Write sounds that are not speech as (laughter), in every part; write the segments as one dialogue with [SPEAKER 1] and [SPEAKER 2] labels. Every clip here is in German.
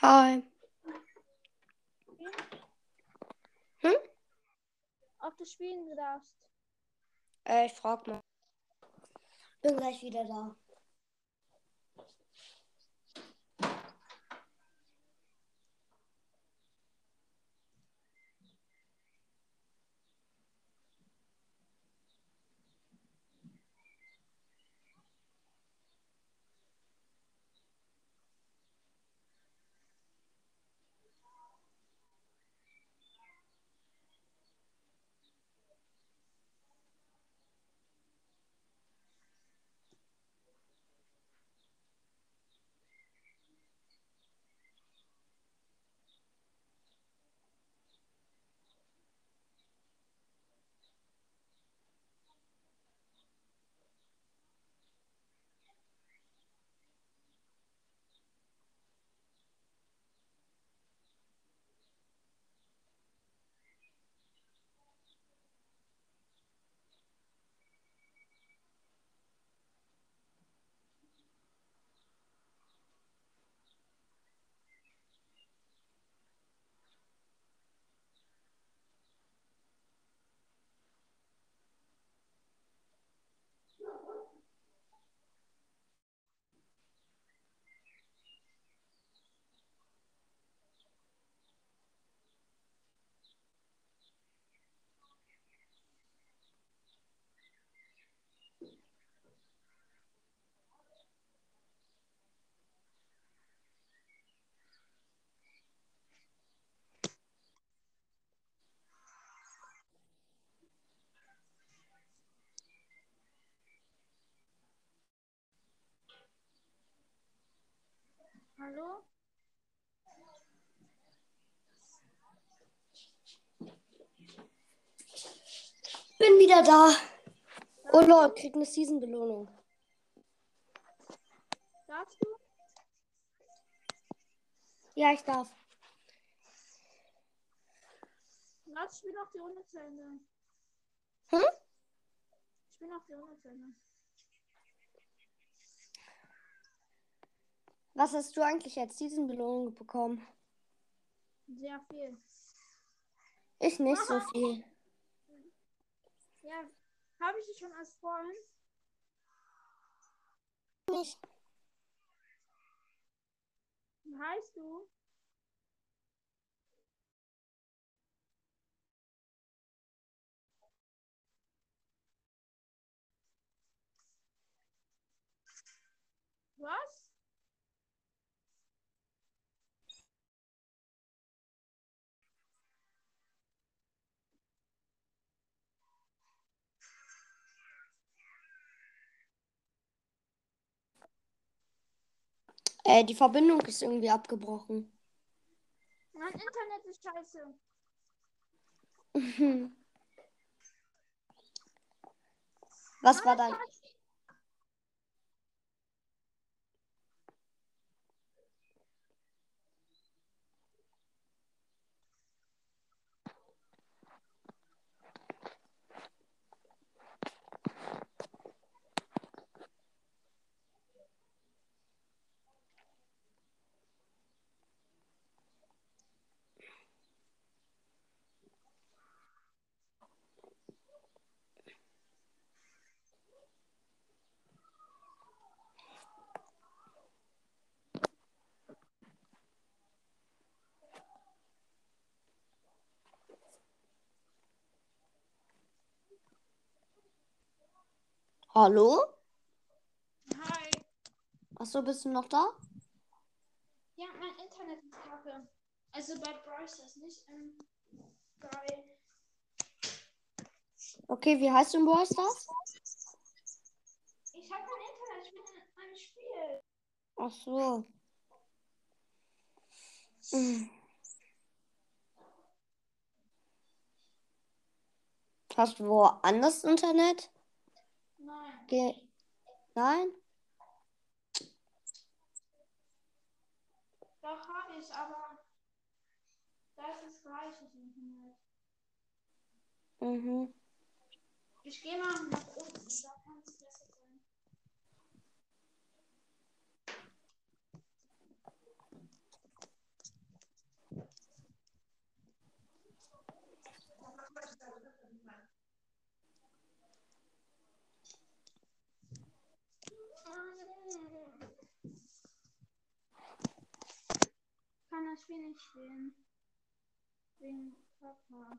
[SPEAKER 1] Hi. Hm?
[SPEAKER 2] Ob du spielen darfst.
[SPEAKER 1] Äh, ich frag mal. Bin gleich wieder da.
[SPEAKER 2] Hallo?
[SPEAKER 1] Bin wieder da. Oh lol, krieg eine Season-Belohnung.
[SPEAKER 2] Darfst du?
[SPEAKER 1] Ja, ich darf.
[SPEAKER 2] Ich spiel noch die Runde zu Ende.
[SPEAKER 1] Hm?
[SPEAKER 2] Ich spiel noch die Runde zu Ende.
[SPEAKER 1] Was hast du eigentlich als Season-Belohnung bekommen?
[SPEAKER 2] Sehr viel.
[SPEAKER 1] Ich nicht so viel.
[SPEAKER 2] Ja, habe ich dich schon als Freund?
[SPEAKER 1] Nicht.
[SPEAKER 2] Wie heißt du? Was?
[SPEAKER 1] Äh, die Verbindung ist irgendwie abgebrochen.
[SPEAKER 2] Mein Internet ist scheiße. (laughs)
[SPEAKER 1] Was war dein. Hallo?
[SPEAKER 2] Hi.
[SPEAKER 1] Achso, bist du noch da?
[SPEAKER 2] Ja, mein Internet ist kacke. Also bei ist nicht ähm, geil.
[SPEAKER 1] Okay, wie heißt du in Brawl Stars?
[SPEAKER 2] Ich habe kein Internet, ich bin in einem Spiel.
[SPEAKER 1] Ach so. Hm. Hast du woanders Internet?
[SPEAKER 2] Nein.
[SPEAKER 1] Ge Nein?
[SPEAKER 2] Doch habe ich, aber das ist Internet.
[SPEAKER 1] Mhm.
[SPEAKER 2] Ich gehe mal nach unten, da kann es besser sein. Spiele nicht den. Den Papa.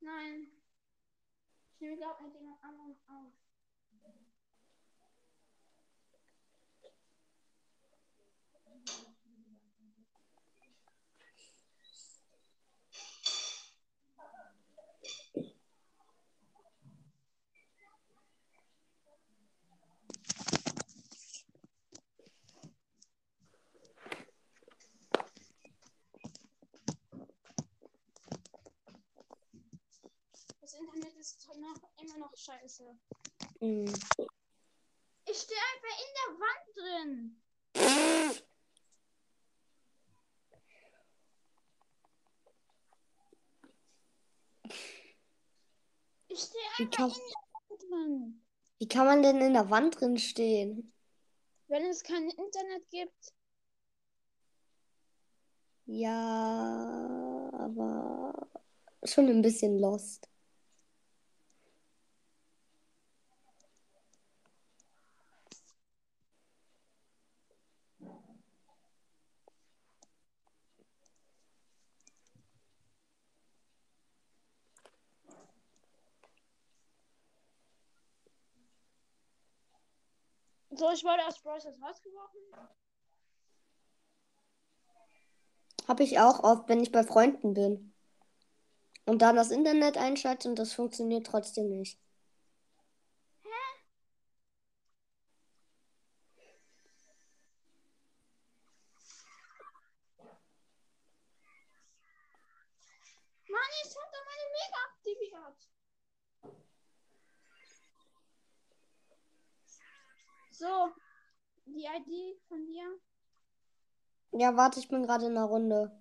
[SPEAKER 2] Nein. Ich nehme glaube mit jemand anderem auf. Das Internet ist noch, immer noch scheiße.
[SPEAKER 1] Hm.
[SPEAKER 2] Ich stehe einfach in der Wand drin. Ich stehe einfach
[SPEAKER 1] kann,
[SPEAKER 2] in der Wand drin.
[SPEAKER 1] wie kann man denn in der Wand drin stehen?
[SPEAKER 2] Wenn es kein Internet gibt.
[SPEAKER 1] Ja, aber schon ein bisschen lost.
[SPEAKER 2] So, ich wurde aus Brawl Stars rausgeworfen.
[SPEAKER 1] Habe ich auch oft, wenn ich bei Freunden bin. Und dann das Internet einschalte und das funktioniert trotzdem nicht.
[SPEAKER 2] Mann, jetzt hat er meine Mega aktiviert. So, die ID von dir.
[SPEAKER 1] Ja, warte, ich bin gerade in der Runde.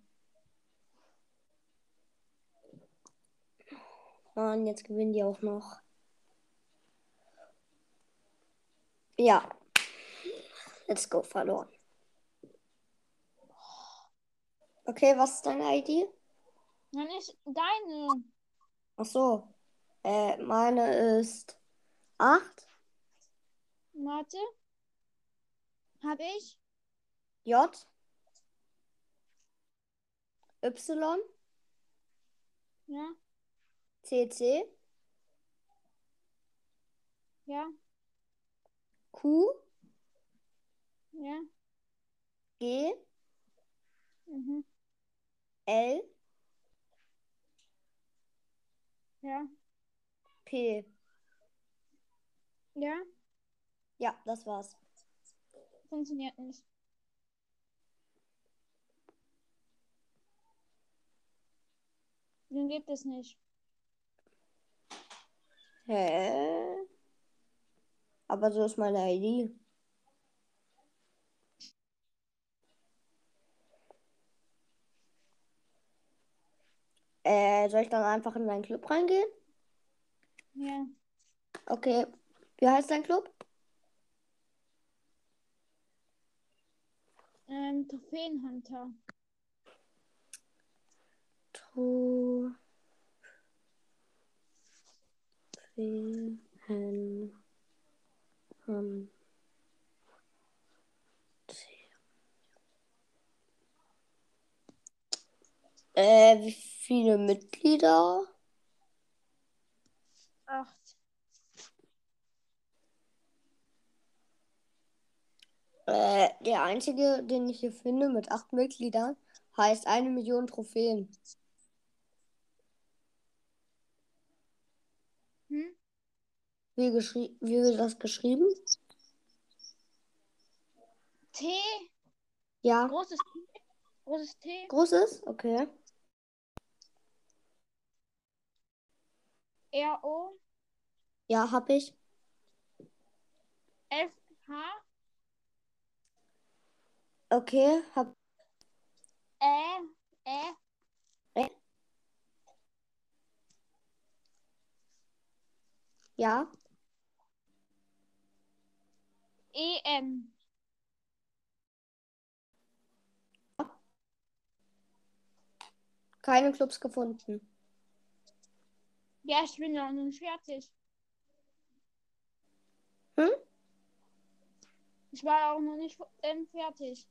[SPEAKER 1] Mann, jetzt gewinnen die auch noch. Ja. Let's go, verloren. Okay, was ist deine ID?
[SPEAKER 2] Nein, ich, deine.
[SPEAKER 1] Ach so. Äh, meine ist 8
[SPEAKER 2] Warte. Hab ich?
[SPEAKER 1] J Y
[SPEAKER 2] Ja,
[SPEAKER 1] C C
[SPEAKER 2] ja,
[SPEAKER 1] Q
[SPEAKER 2] ja.
[SPEAKER 1] G
[SPEAKER 2] Mhm.
[SPEAKER 1] L
[SPEAKER 2] Ja,
[SPEAKER 1] P.
[SPEAKER 2] ja.
[SPEAKER 1] Ja, das war's.
[SPEAKER 2] Funktioniert nicht. Den gibt es nicht.
[SPEAKER 1] Hä? Aber so ist meine ID. Äh, soll ich dann einfach in deinen Club reingehen?
[SPEAKER 2] Ja.
[SPEAKER 1] Okay. Wie heißt dein Club?
[SPEAKER 2] Ähm, Trophäenhunter.
[SPEAKER 1] Trophäen. Äh, wie viele Mitglieder?
[SPEAKER 2] Acht.
[SPEAKER 1] Äh, der einzige, den ich hier finde mit acht Mitgliedern, heißt eine Million Trophäen.
[SPEAKER 2] Hm?
[SPEAKER 1] Wie, geschrie wie wird das geschrieben?
[SPEAKER 2] T.
[SPEAKER 1] Ja.
[SPEAKER 2] Großes T. Großes T.
[SPEAKER 1] Großes? Okay.
[SPEAKER 2] R. O.
[SPEAKER 1] Ja, hab ich.
[SPEAKER 2] F. H.
[SPEAKER 1] Okay, hab.
[SPEAKER 2] Ä. Ä.
[SPEAKER 1] Äh? Ja.
[SPEAKER 2] E. N.
[SPEAKER 1] Keine Clubs gefunden.
[SPEAKER 2] Ja, ich bin noch nicht fertig.
[SPEAKER 1] Hm?
[SPEAKER 2] Ich war auch noch nicht ähm, fertig.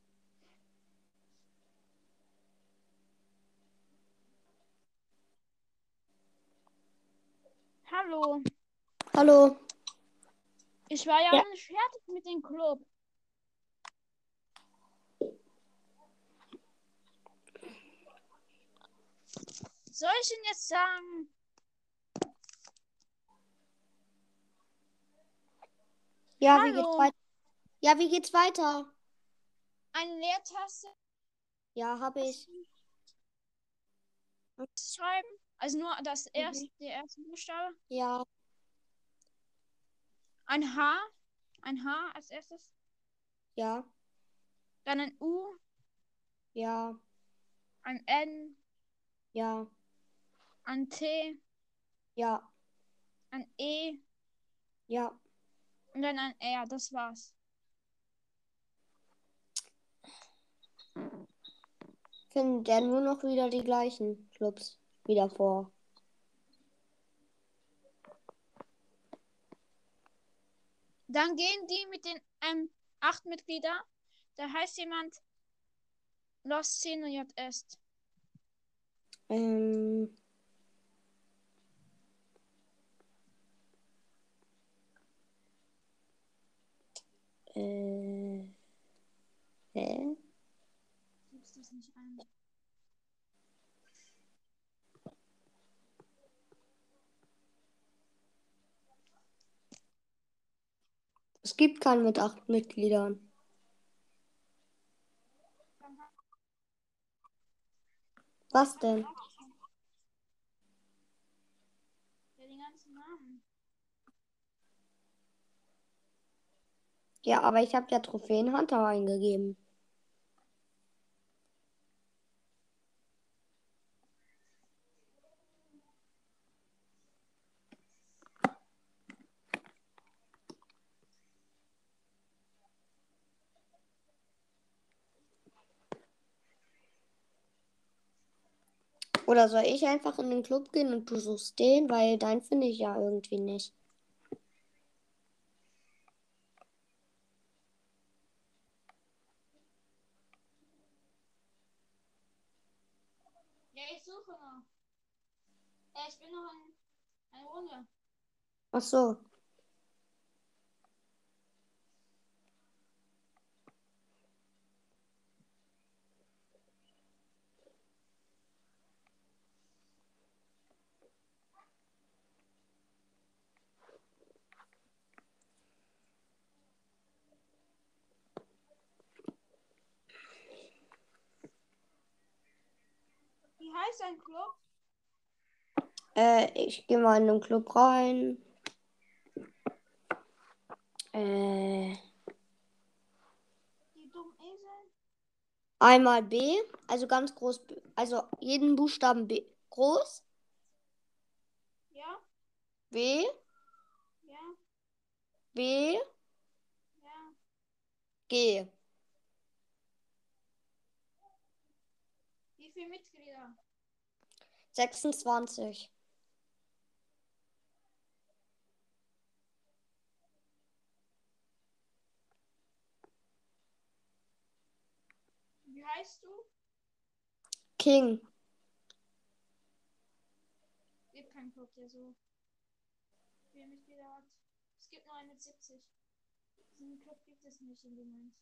[SPEAKER 2] Hallo.
[SPEAKER 1] Hallo.
[SPEAKER 2] Ich war ja,
[SPEAKER 1] Ja.
[SPEAKER 2] nicht fertig mit dem Club. Soll ich Ihnen jetzt sagen?
[SPEAKER 1] Ja, wie geht's
[SPEAKER 2] Hallo.
[SPEAKER 1] weiter? Ja, wie geht's weiter?
[SPEAKER 2] Eine Leertaste
[SPEAKER 1] Ja, habe ich.
[SPEAKER 2] schreiben? Also nur das
[SPEAKER 1] Mhm.
[SPEAKER 2] erste, der erste Buchstabe.
[SPEAKER 1] Ja,
[SPEAKER 2] Ein H. Ein H als erstes.
[SPEAKER 1] ja,
[SPEAKER 2] Dann ein U.
[SPEAKER 1] ja,
[SPEAKER 2] Ein N.
[SPEAKER 1] ja,
[SPEAKER 2] Ein T.
[SPEAKER 1] ja,
[SPEAKER 2] Ein E.
[SPEAKER 1] ja.
[SPEAKER 2] Und dann ein R. Das war's.
[SPEAKER 1] Findet er nur noch wieder die gleichen Clubs wieder vor.
[SPEAKER 2] Dann gehen die mit den ähm, acht Mitgliedern. Da heißt jemand Los Cino JS.
[SPEAKER 1] Ähm. Äh. Hä?
[SPEAKER 2] Gibst das nicht ein?
[SPEAKER 1] Es gibt keinen mit acht Mitgliedern. Was denn?
[SPEAKER 2] Ja, den ganzen Namen.
[SPEAKER 1] Ja, aber ich habe ja Trophäenhunter eingegeben. Oder soll ich einfach in den Club gehen und du suchst den, weil deinen finde ich ja irgendwie nicht.
[SPEAKER 2] Ja, ich suche noch. Ja, ich bin noch in eine Runde.
[SPEAKER 1] Ach so.
[SPEAKER 2] Wie heißt dein Club?
[SPEAKER 1] Äh, ich gehe mal in den Club rein. Äh, einmal B, also ganz groß, B- also jeden Buchstaben B groß,
[SPEAKER 2] Ja,
[SPEAKER 1] B,
[SPEAKER 2] ja,
[SPEAKER 1] B,
[SPEAKER 2] ja.
[SPEAKER 1] G.
[SPEAKER 2] Wie viele Mitglieder?
[SPEAKER 1] 26.
[SPEAKER 2] Wie heißt du?
[SPEAKER 1] King.
[SPEAKER 2] Gibt keinen Club, der so viele Mitglieder hat. Es gibt nur einen mit 70. Diesen Club gibt es nicht in dem Moment.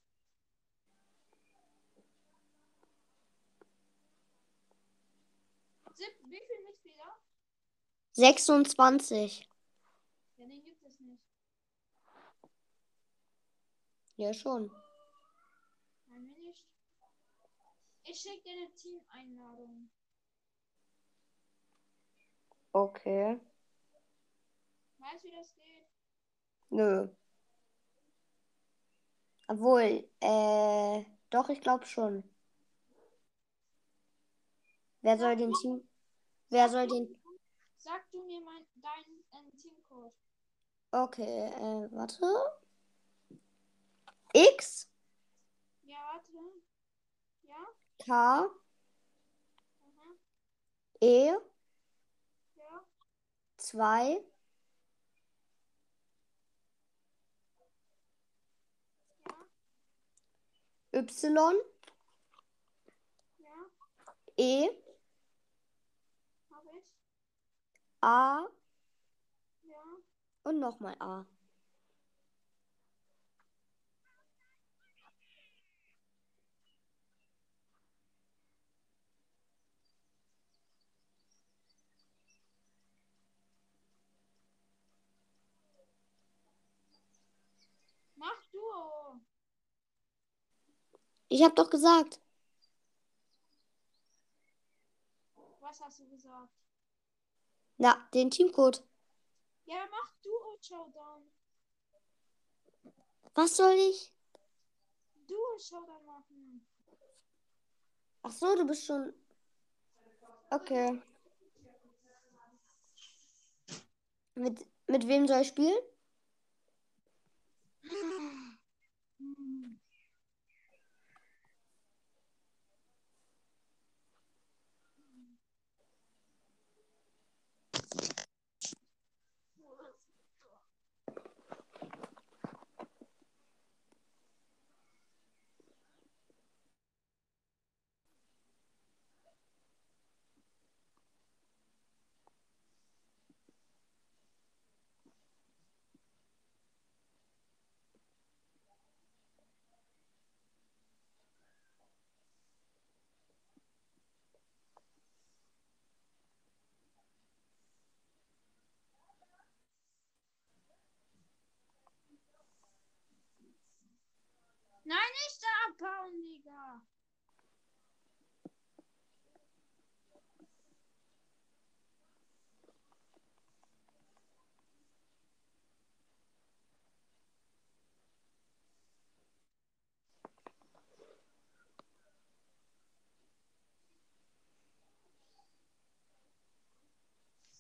[SPEAKER 2] Wie viele Mitglieder?
[SPEAKER 1] 26.
[SPEAKER 2] Ja, den gibt es nicht.
[SPEAKER 1] Ja, schon.
[SPEAKER 2] Nein, mir nicht. Ich schicke dir eine Team-Einladung.
[SPEAKER 1] Okay.
[SPEAKER 2] Weißt du, wie das geht?
[SPEAKER 1] Nö. Obwohl, äh, doch, ich glaube schon. Wer soll den Team, wer soll den,
[SPEAKER 2] Sag du mir mein, deinen äh, Teamcode.
[SPEAKER 1] okay, äh, warte. X,
[SPEAKER 2] Ja, warte. Ja?
[SPEAKER 1] K. E,
[SPEAKER 2] Ja.
[SPEAKER 1] 2,
[SPEAKER 2] Ja.
[SPEAKER 1] Y,
[SPEAKER 2] Ja,
[SPEAKER 1] E. A
[SPEAKER 2] Ja.
[SPEAKER 1] und nochmal A.
[SPEAKER 2] Mach du.
[SPEAKER 1] Ich habe doch gesagt.
[SPEAKER 2] Was hast du gesagt?
[SPEAKER 1] Na, den Teamcode.
[SPEAKER 2] Ja, mach Duo Showdown.
[SPEAKER 1] Was soll ich?
[SPEAKER 2] Duo Showdown machen.
[SPEAKER 1] Ach so, du bist schon. Okay. Mit, mit wem soll ich spielen? (laughs)
[SPEAKER 2] nicht da abhauen, Digga.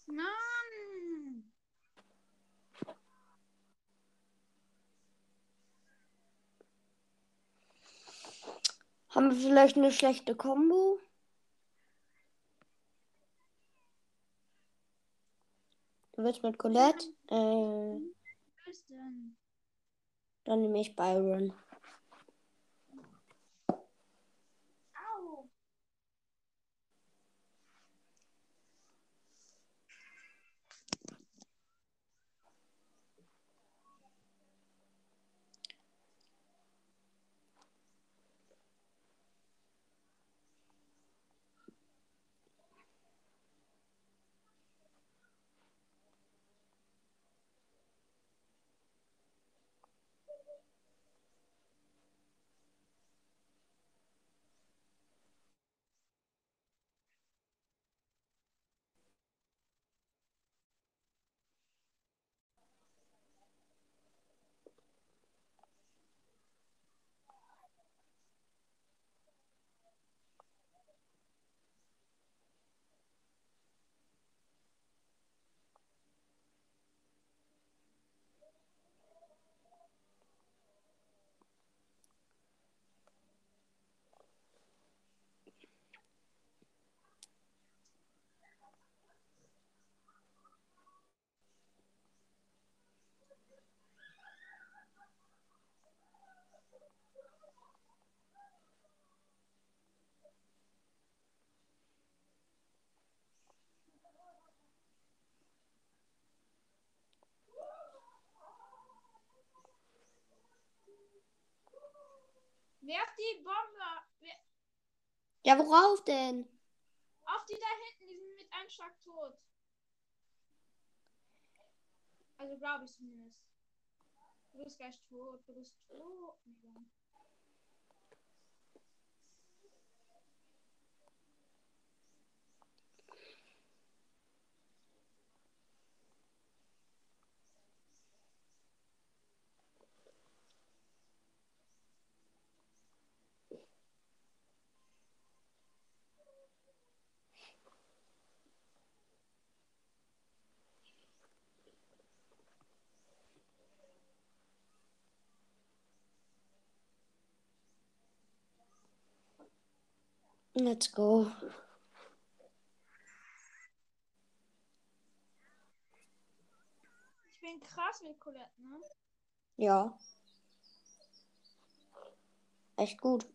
[SPEAKER 2] Mann.
[SPEAKER 1] Haben wir vielleicht eine schlechte Combo? Du willst mit Colette? Äh, dann nehme ich Byron.
[SPEAKER 2] Werf die Bombe wer-
[SPEAKER 1] Ja, worauf denn?
[SPEAKER 2] auf die da hinten, die sind mit einem Schlag tot. Also glaube ich zumindest. Du bist gleich tot, du bist tot.
[SPEAKER 1] Let's go.
[SPEAKER 2] Ich bin krass mit Colette, ne?
[SPEAKER 1] Ja. echt gut.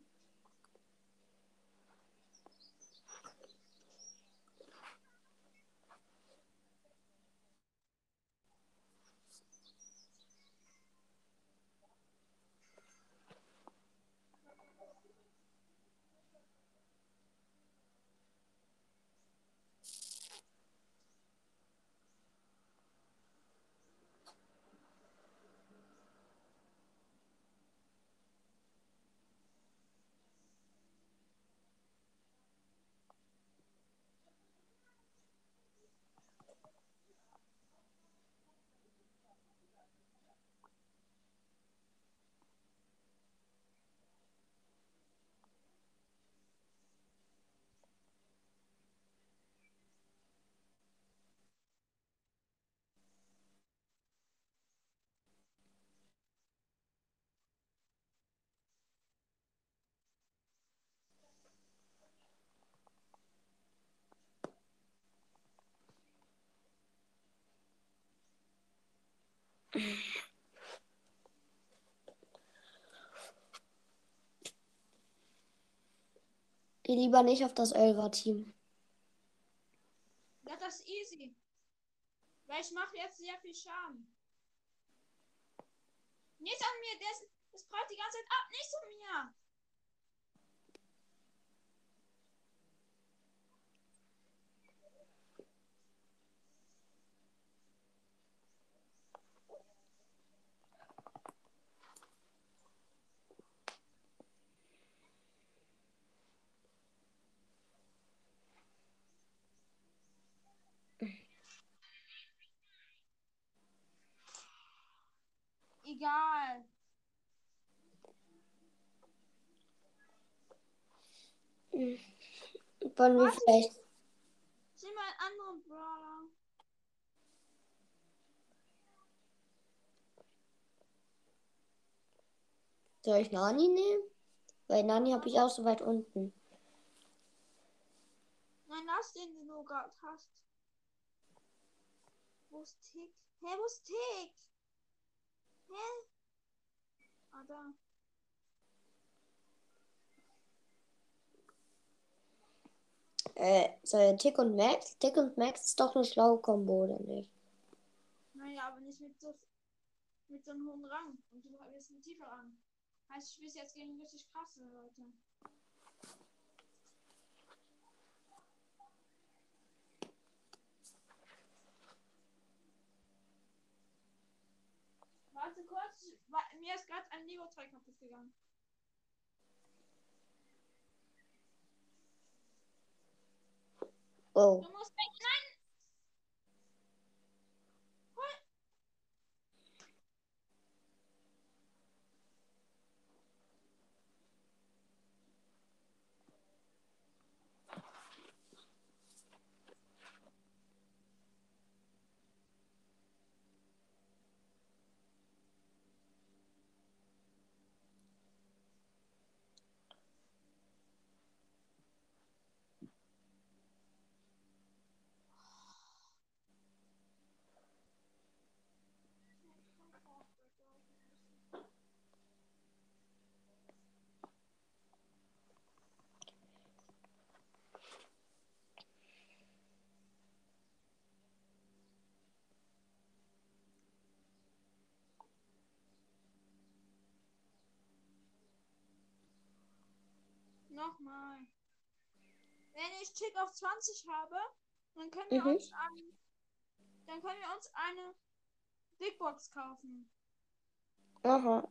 [SPEAKER 1] Geh lieber nicht auf das Elfer-Team.
[SPEAKER 2] Ja, das ist easy. Weil ich mache jetzt sehr viel Schaden. Nicht an mir, ist, das prallt die ganze Zeit ab, nicht an mir. Egal.
[SPEAKER 1] Wollen wir vielleicht.
[SPEAKER 2] Ich nehme einen anderen Brawler.
[SPEAKER 1] Soll ich Nani nehmen? Weil Nani habe ich auch so weit unten.
[SPEAKER 2] Nein, lass den, den du gerade hast. Wo ist Tick? Hä, wo ist Tick? Ah, da.
[SPEAKER 1] Äh, soll Tick und Max? Tick und Max ist doch eine schlaue Kombo, oder nicht?
[SPEAKER 2] Naja, aber nicht mit so, mit so einem hohen Rang. Und du bist ein tiefer Rang. Heißt, ich spiele jetzt gegen richtig krasse Leute. Warte kurz, mir ist gerade ein Lego-Teil kaputt gegangen.
[SPEAKER 1] Oh.
[SPEAKER 2] Du musst weg. Nein! Hol- Nochmal. Wenn ich Tick auf 20 habe, dann können wir
[SPEAKER 1] Mhm.
[SPEAKER 2] uns ein, dann können wir uns eine Big Box kaufen.
[SPEAKER 1] Aha.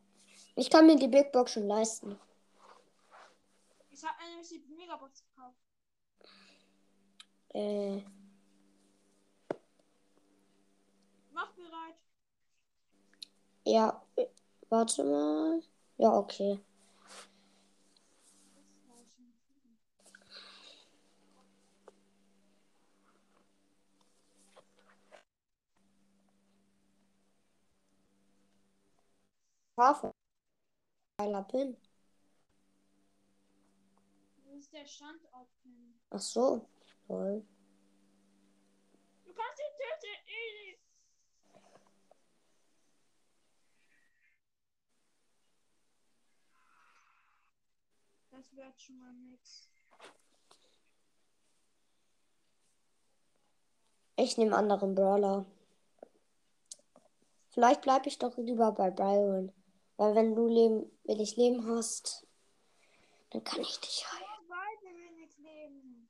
[SPEAKER 1] Ich kann mir die Big Box schon leisten.
[SPEAKER 2] Ich habe mir nämlich die Megabox gekauft.
[SPEAKER 1] Äh,
[SPEAKER 2] Mach bereit.
[SPEAKER 1] ja. äh, Warte mal. Ja, okay. Schafe. Geiler Pin.
[SPEAKER 2] Das ist der Standort.
[SPEAKER 1] Ach so. Toll.
[SPEAKER 2] Du kannst ihn töten, easy. das wird schon mal nix.
[SPEAKER 1] Ich nehme anderen Brawler. Vielleicht bleibe ich doch lieber bei Byron. Weil wenn du Leben, wenn ich Leben hast, dann kann ich dich heilen.
[SPEAKER 2] Oh, beide wenig Leben.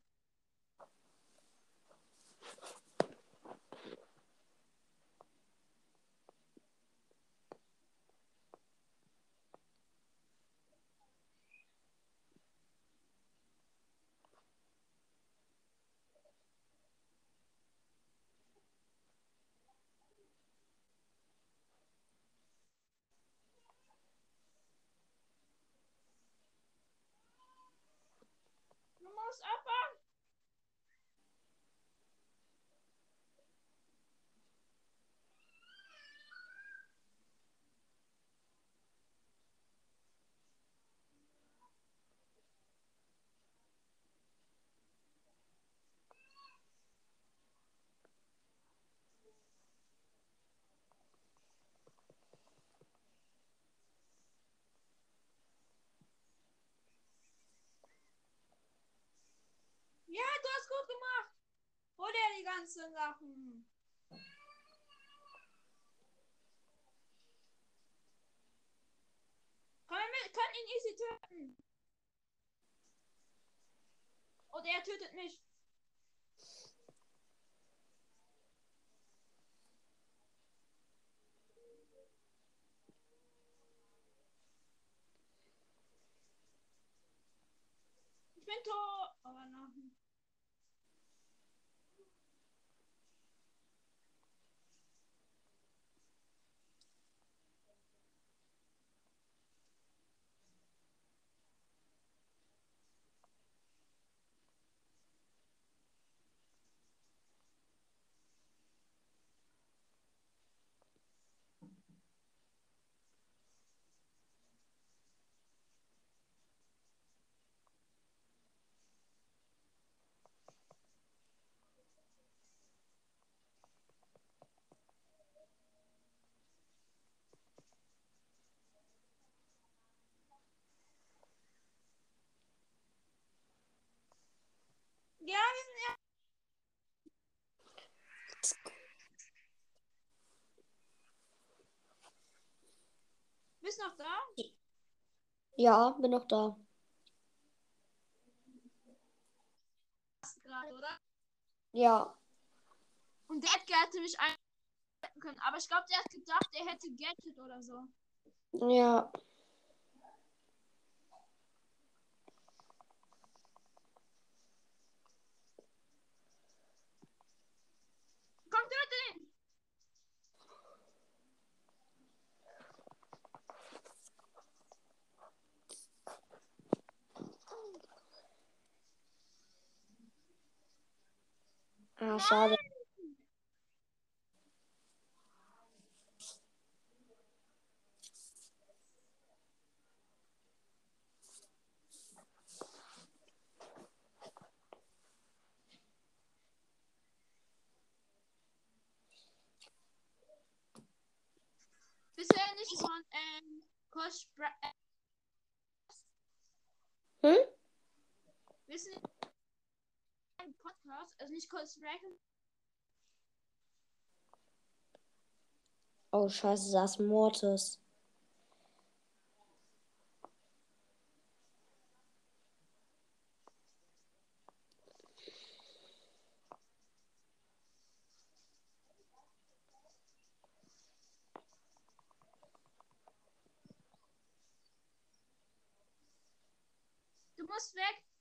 [SPEAKER 2] Du musst abbauen. Ja, du hast gut gemacht. Hol dir die ganzen Sachen. Komm mit, kann ihn easy töten. Oder er tötet mich. Ich bin tot. Aber noch. Ja, wir sind ja. Bist noch da?
[SPEAKER 1] Ja, bin noch da.
[SPEAKER 2] Gerade, oder?
[SPEAKER 1] Ja.
[SPEAKER 2] Und der Edgar hätte mich einretten können. Aber ich glaube, der hat gedacht, er hätte gettet oder so.
[SPEAKER 1] Ja.
[SPEAKER 2] Komm, töte ihn!
[SPEAKER 1] Ah, schade.
[SPEAKER 2] Bisher nicht von ähm, Kost äh,
[SPEAKER 1] Hm?
[SPEAKER 2] wissen ein Podcast, also nicht Kost Sprechen.
[SPEAKER 1] Oh, scheiße, das Mortis.
[SPEAKER 2] Du musst weg.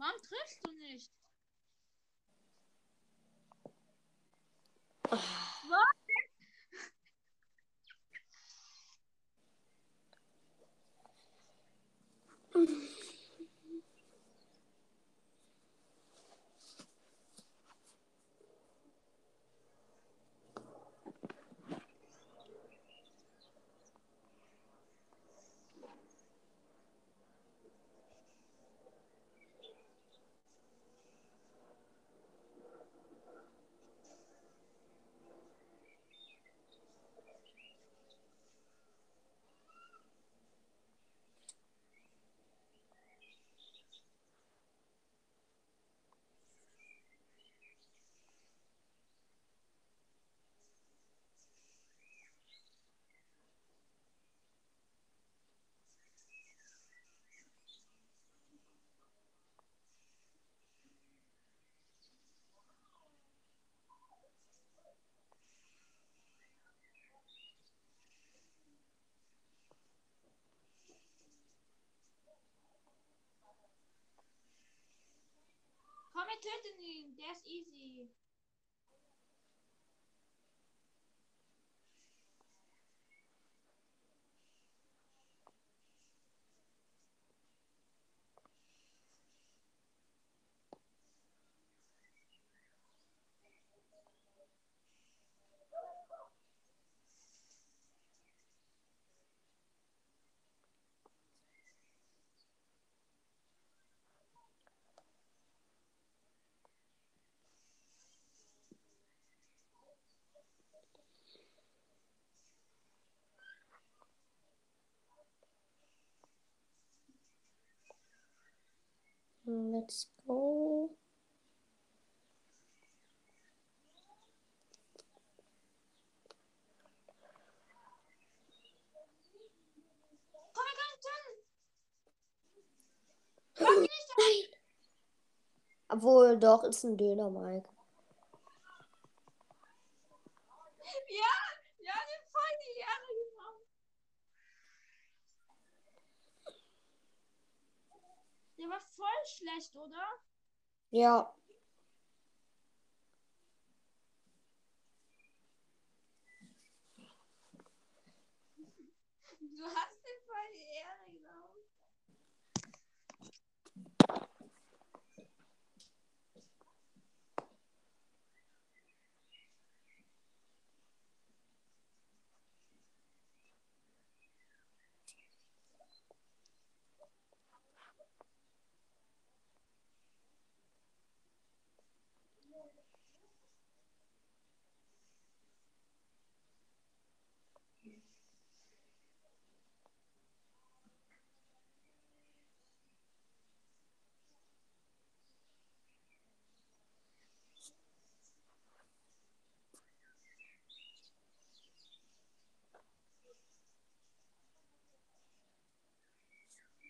[SPEAKER 2] Warum triffst du nicht? Komm, wir töten ihn. Der ist easy. Nicht
[SPEAKER 1] Nein. Obwohl, doch, ist ein Döner, Mike.
[SPEAKER 2] Ja, den voll die Ehre gemacht. Der war voll schlecht, oder?
[SPEAKER 1] Ja.
[SPEAKER 2] Du hast den voll die Ehre gemacht. Ja! Nein, nein, nein, nein! Da ist ein. Da ist ein Elfer.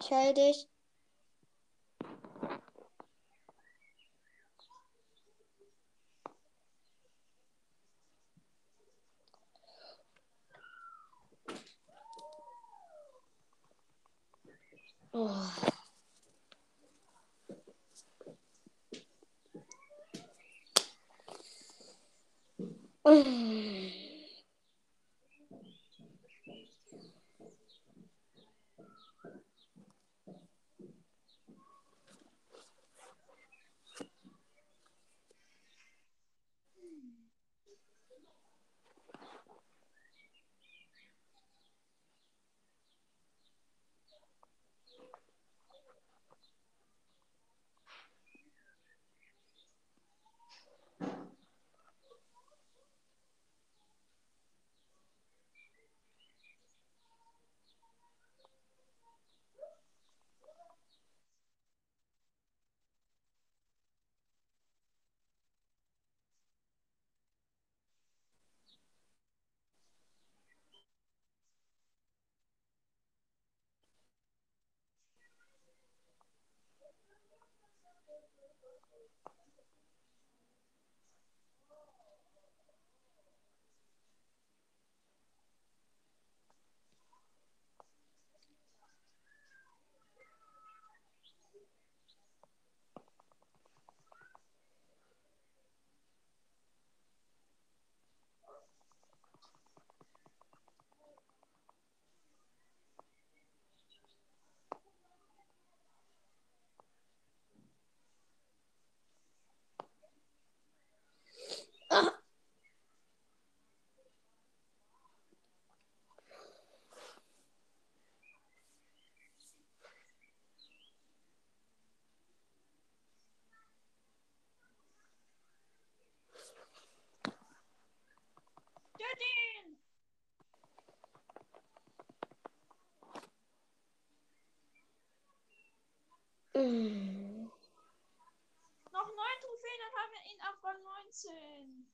[SPEAKER 1] Ich heil dich.
[SPEAKER 2] 19.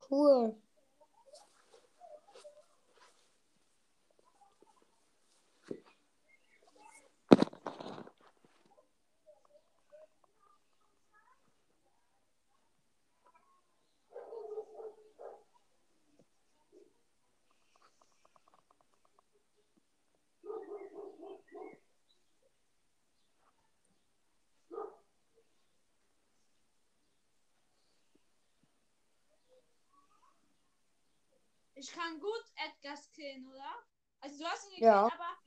[SPEAKER 1] Cool.
[SPEAKER 2] Ich kann gut Edgars killen, oder? Also du hast ihn gekillt,
[SPEAKER 1] Ja.
[SPEAKER 2] aber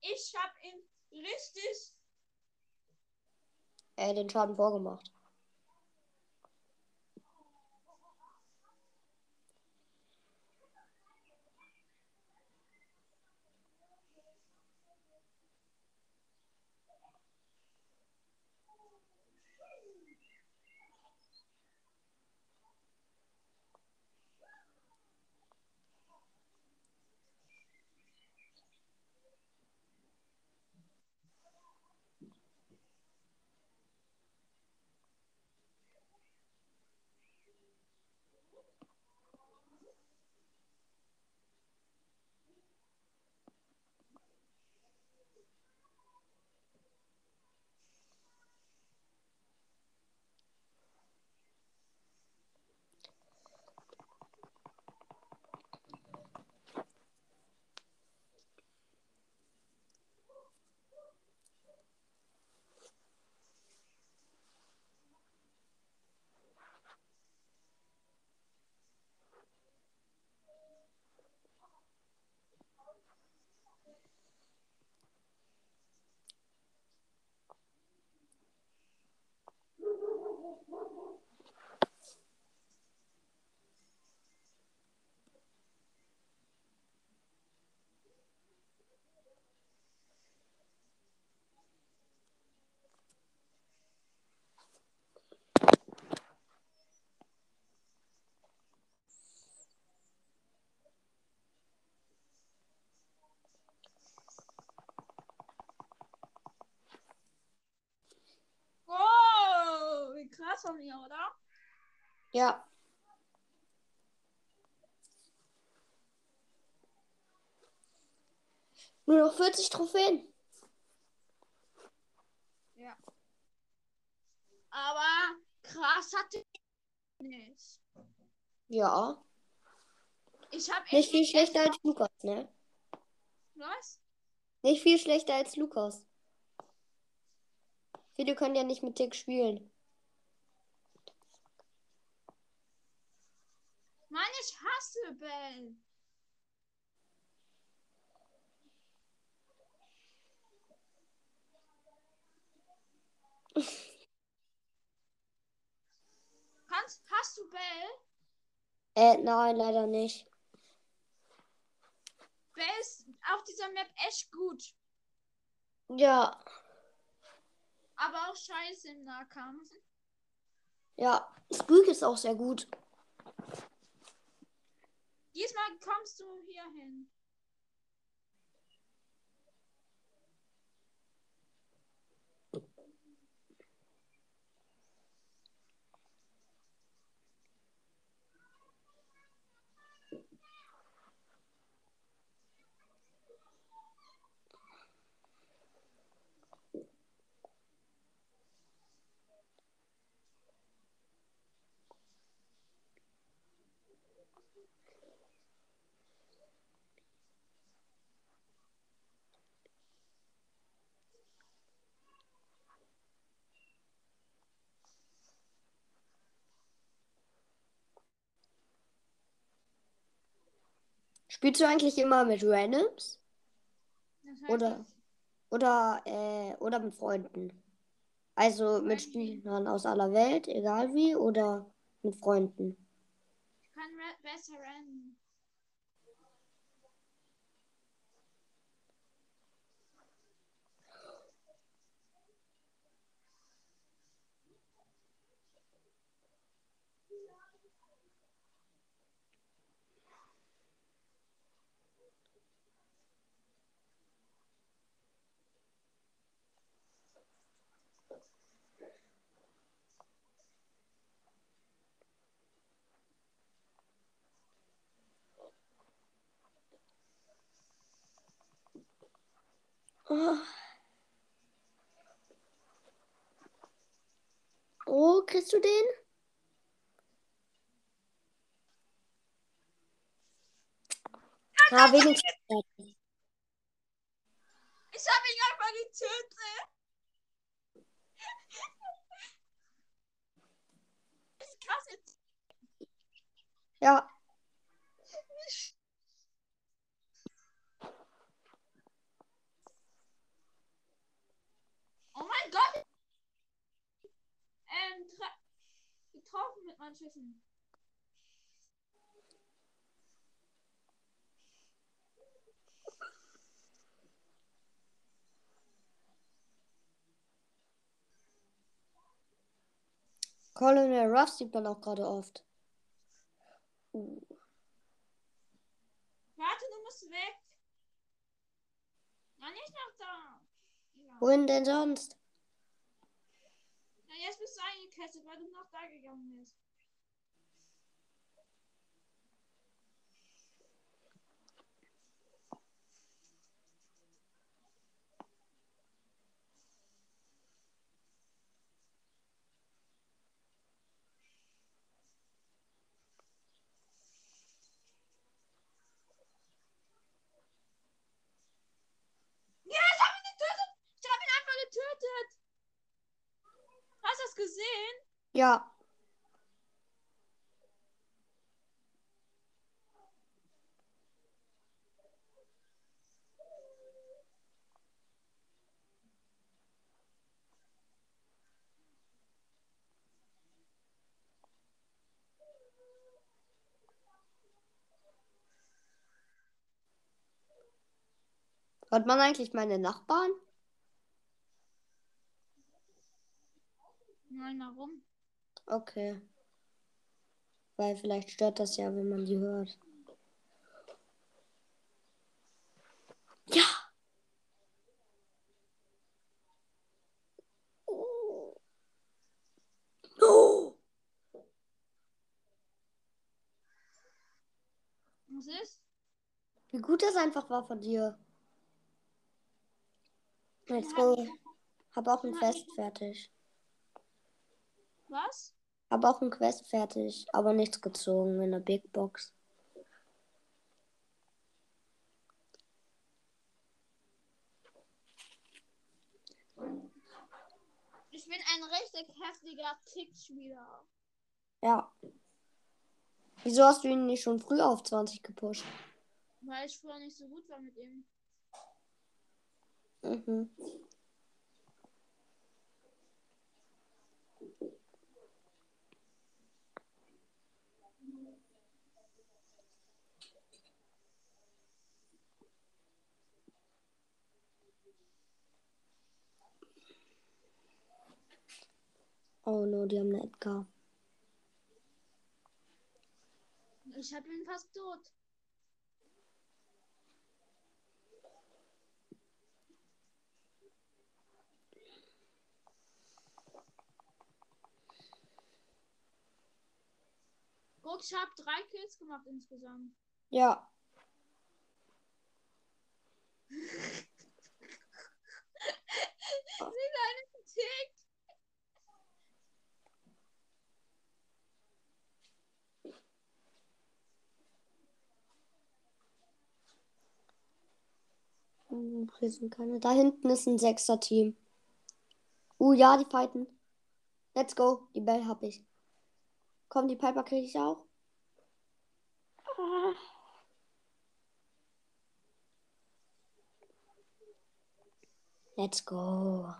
[SPEAKER 2] ich hab ihn richtig.
[SPEAKER 1] Äh, den Schaden vorgemacht.
[SPEAKER 2] Krass von mir, oder?
[SPEAKER 1] Ja. Nur noch 40 Trophäen.
[SPEAKER 2] Ja. Aber krass hatte ich nicht.
[SPEAKER 1] Ja.
[SPEAKER 2] Ich habe
[SPEAKER 1] Nicht viel schlechter als Lukas, ne?
[SPEAKER 2] Was?
[SPEAKER 1] Nicht viel schlechter als Lukas. Viele können ja nicht mit Tick spielen.
[SPEAKER 2] Mann, ich hasse Bell. (laughs) Kannst, hast du Bell?
[SPEAKER 1] Äh, nein, leider nicht.
[SPEAKER 2] Bell ist auf dieser Map echt gut.
[SPEAKER 1] Ja,
[SPEAKER 2] Aber auch scheiße im Nahkampf.
[SPEAKER 1] ja. Squeak ist auch sehr gut.
[SPEAKER 2] Diesmal kommst du hier hin.
[SPEAKER 1] Spielst du eigentlich immer mit Randoms? Oder, oder, äh, oder mit Freunden? Also mit. Spielern aus aller Welt, egal wie, oder mit Freunden?
[SPEAKER 2] Ich kann besser rennen.
[SPEAKER 1] Oh. oh, kriegst du den? (laughs) Ja, wenigstens.
[SPEAKER 2] Ich habe ihn einfach getötet.
[SPEAKER 1] Ja.
[SPEAKER 2] Oh mein Gott. Ähm, getroffen mit meinen Schüssen.
[SPEAKER 1] Colonel Ruff sieht man auch gerade oft.
[SPEAKER 2] Uh. Warte, du musst weg. Ja, nicht nach da. Ja.
[SPEAKER 1] Wohin denn sonst?
[SPEAKER 2] Jetzt bist du eingekesselt, weil du nach da gegangen bist.
[SPEAKER 1] Ja. Hört man eigentlich meine Nachbarn?
[SPEAKER 2] Nein, warum?
[SPEAKER 1] Okay. Weil vielleicht stört das ja, wenn man die hört. Ja.
[SPEAKER 2] Oh. Was ist?
[SPEAKER 1] Wie gut das einfach war von dir. Let's go. Hab auch ein Fest fertig.
[SPEAKER 2] Was?
[SPEAKER 1] Habe auch ein Quest fertig, aber nichts gezogen in der Big Box.
[SPEAKER 2] Ich bin ein richtig heftiger Tickspieler.
[SPEAKER 1] Ja. Wieso hast du ihn nicht schon früh auf 20 gepusht?
[SPEAKER 2] Weil ich vorher nicht so gut war mit ihm.
[SPEAKER 1] Mhm. Oh no, die haben eine Edgar.
[SPEAKER 2] Ich hab ihn fast tot. Guck, ich hab drei Kills gemacht insgesamt.
[SPEAKER 1] Ja.
[SPEAKER 2] Wie deine Tick.
[SPEAKER 1] Prison keine. Da hinten ist ein sechster Team. Uh, ja, die fighten. Let's go. Die Bell hab ich. Komm, die Piper kriege ich auch. Ah. Let's go.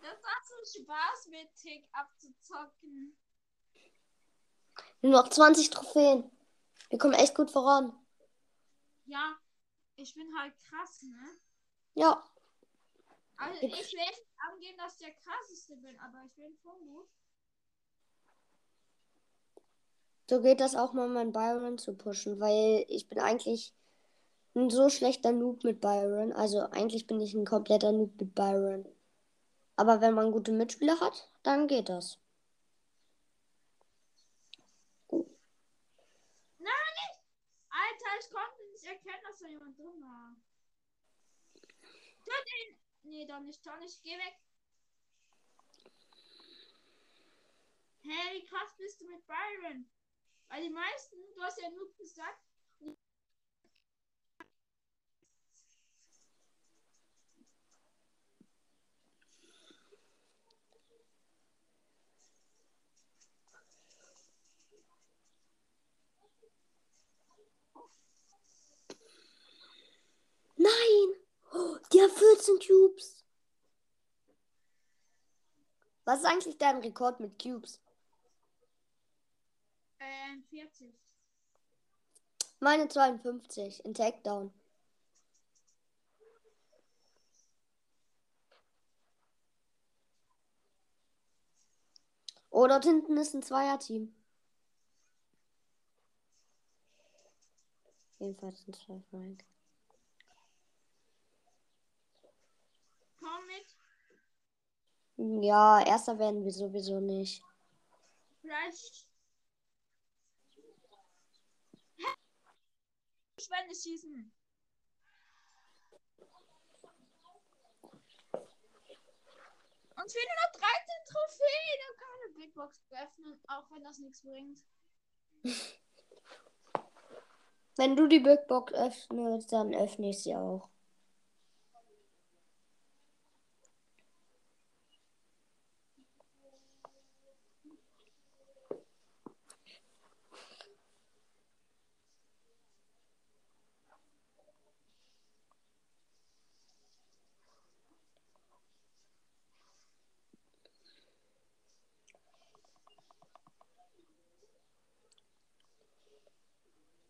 [SPEAKER 2] Das macht so Spaß mit Tick abzuzocken.
[SPEAKER 1] Nur noch 20 Trophäen. Wir kommen echt gut voran.
[SPEAKER 2] Ja, ich bin halt krass, ne?
[SPEAKER 1] Ja.
[SPEAKER 2] Also ich, will nicht angeben, dass ich der krasseste bin, aber ich bin voll gut.
[SPEAKER 1] So geht das auch mal, mein Byron zu pushen, weil ich bin eigentlich ein so schlechter Noob mit Byron. Also eigentlich bin ich ein kompletter Noob mit Byron. Aber wenn man gute Mitspieler hat, dann geht das.
[SPEAKER 2] Nein, nicht! Alter, ich konnte erkennen, dass da jemand drin war. Töt ihn! Nee, doch nicht, doch nicht. Geh weg. Hey, wie krass bist du mit Byron? Weil die meisten, du hast ja nur gesagt,
[SPEAKER 1] Nein! Oh, die haben 14 Cubes. Was ist eigentlich dein Rekord mit Cubes?
[SPEAKER 2] äh, 40.
[SPEAKER 1] Meine 52 in Takedown. Oh, dort hinten ist ein Zweierteam. Jedenfalls ein zwei
[SPEAKER 2] Komm mit.
[SPEAKER 1] Ja, erster werden wir sowieso nicht.
[SPEAKER 2] Vielleicht. Hä? Schwände schießen. Und fehlen nur noch 13 Trophäen. Da kann man eine Big Box öffnen, auch wenn das nichts bringt. (laughs)
[SPEAKER 1] Wenn du die Big Box öffnest, dann öffne ich sie auch.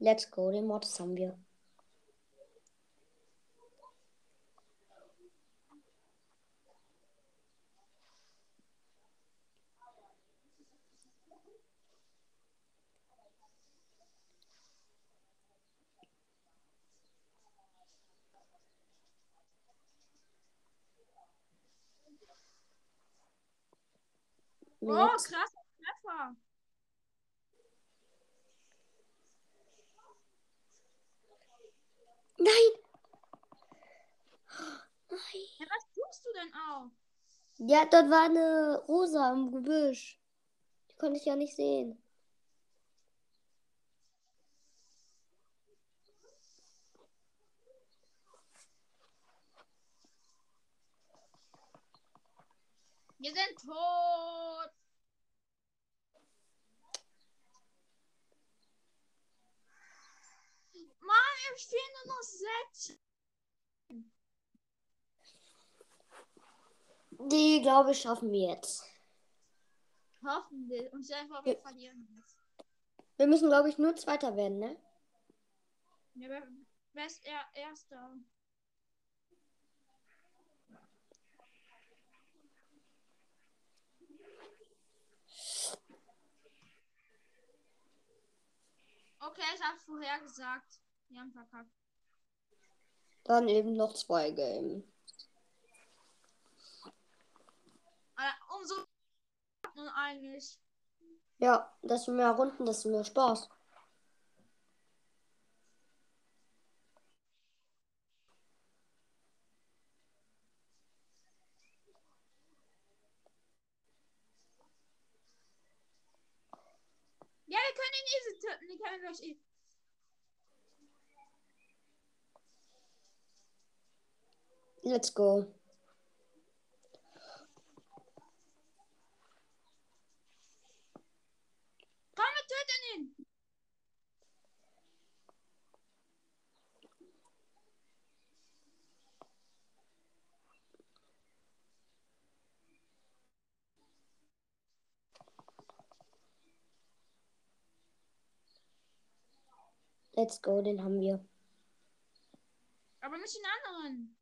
[SPEAKER 1] Let's go, den Mortis haben wir.
[SPEAKER 2] Oh,
[SPEAKER 1] Mit Nein! Nein!
[SPEAKER 2] Ja, was tust du denn auch?
[SPEAKER 1] Ja, dort war eine Rosa im Gebüsch. Die konnte ich ja nicht sehen.
[SPEAKER 2] Wir sind tot. Mann, wir fehlen nur noch sechs.
[SPEAKER 1] Die, glaube ich, schaffen wir jetzt.
[SPEAKER 2] Hoffen wir. Und einfach, wir verlieren jetzt.
[SPEAKER 1] Wir müssen, glaube ich, nur Zweiter werden, ne?
[SPEAKER 2] Ja, wer, wer ist er, Erster? Okay, ich hab's vorher gesagt. Wir haben verkackt.
[SPEAKER 1] Dann eben noch zwei Game.
[SPEAKER 2] Umso eigentlich.
[SPEAKER 1] Ja, desto mehr Runden, desto mehr Spaß.
[SPEAKER 2] Ja, wir können ihn easy töten. Die können wir gleich
[SPEAKER 1] Let's go.
[SPEAKER 2] Komm, wir töten ihn.
[SPEAKER 1] Let's go, den haben wir.
[SPEAKER 2] Aber nicht den anderen.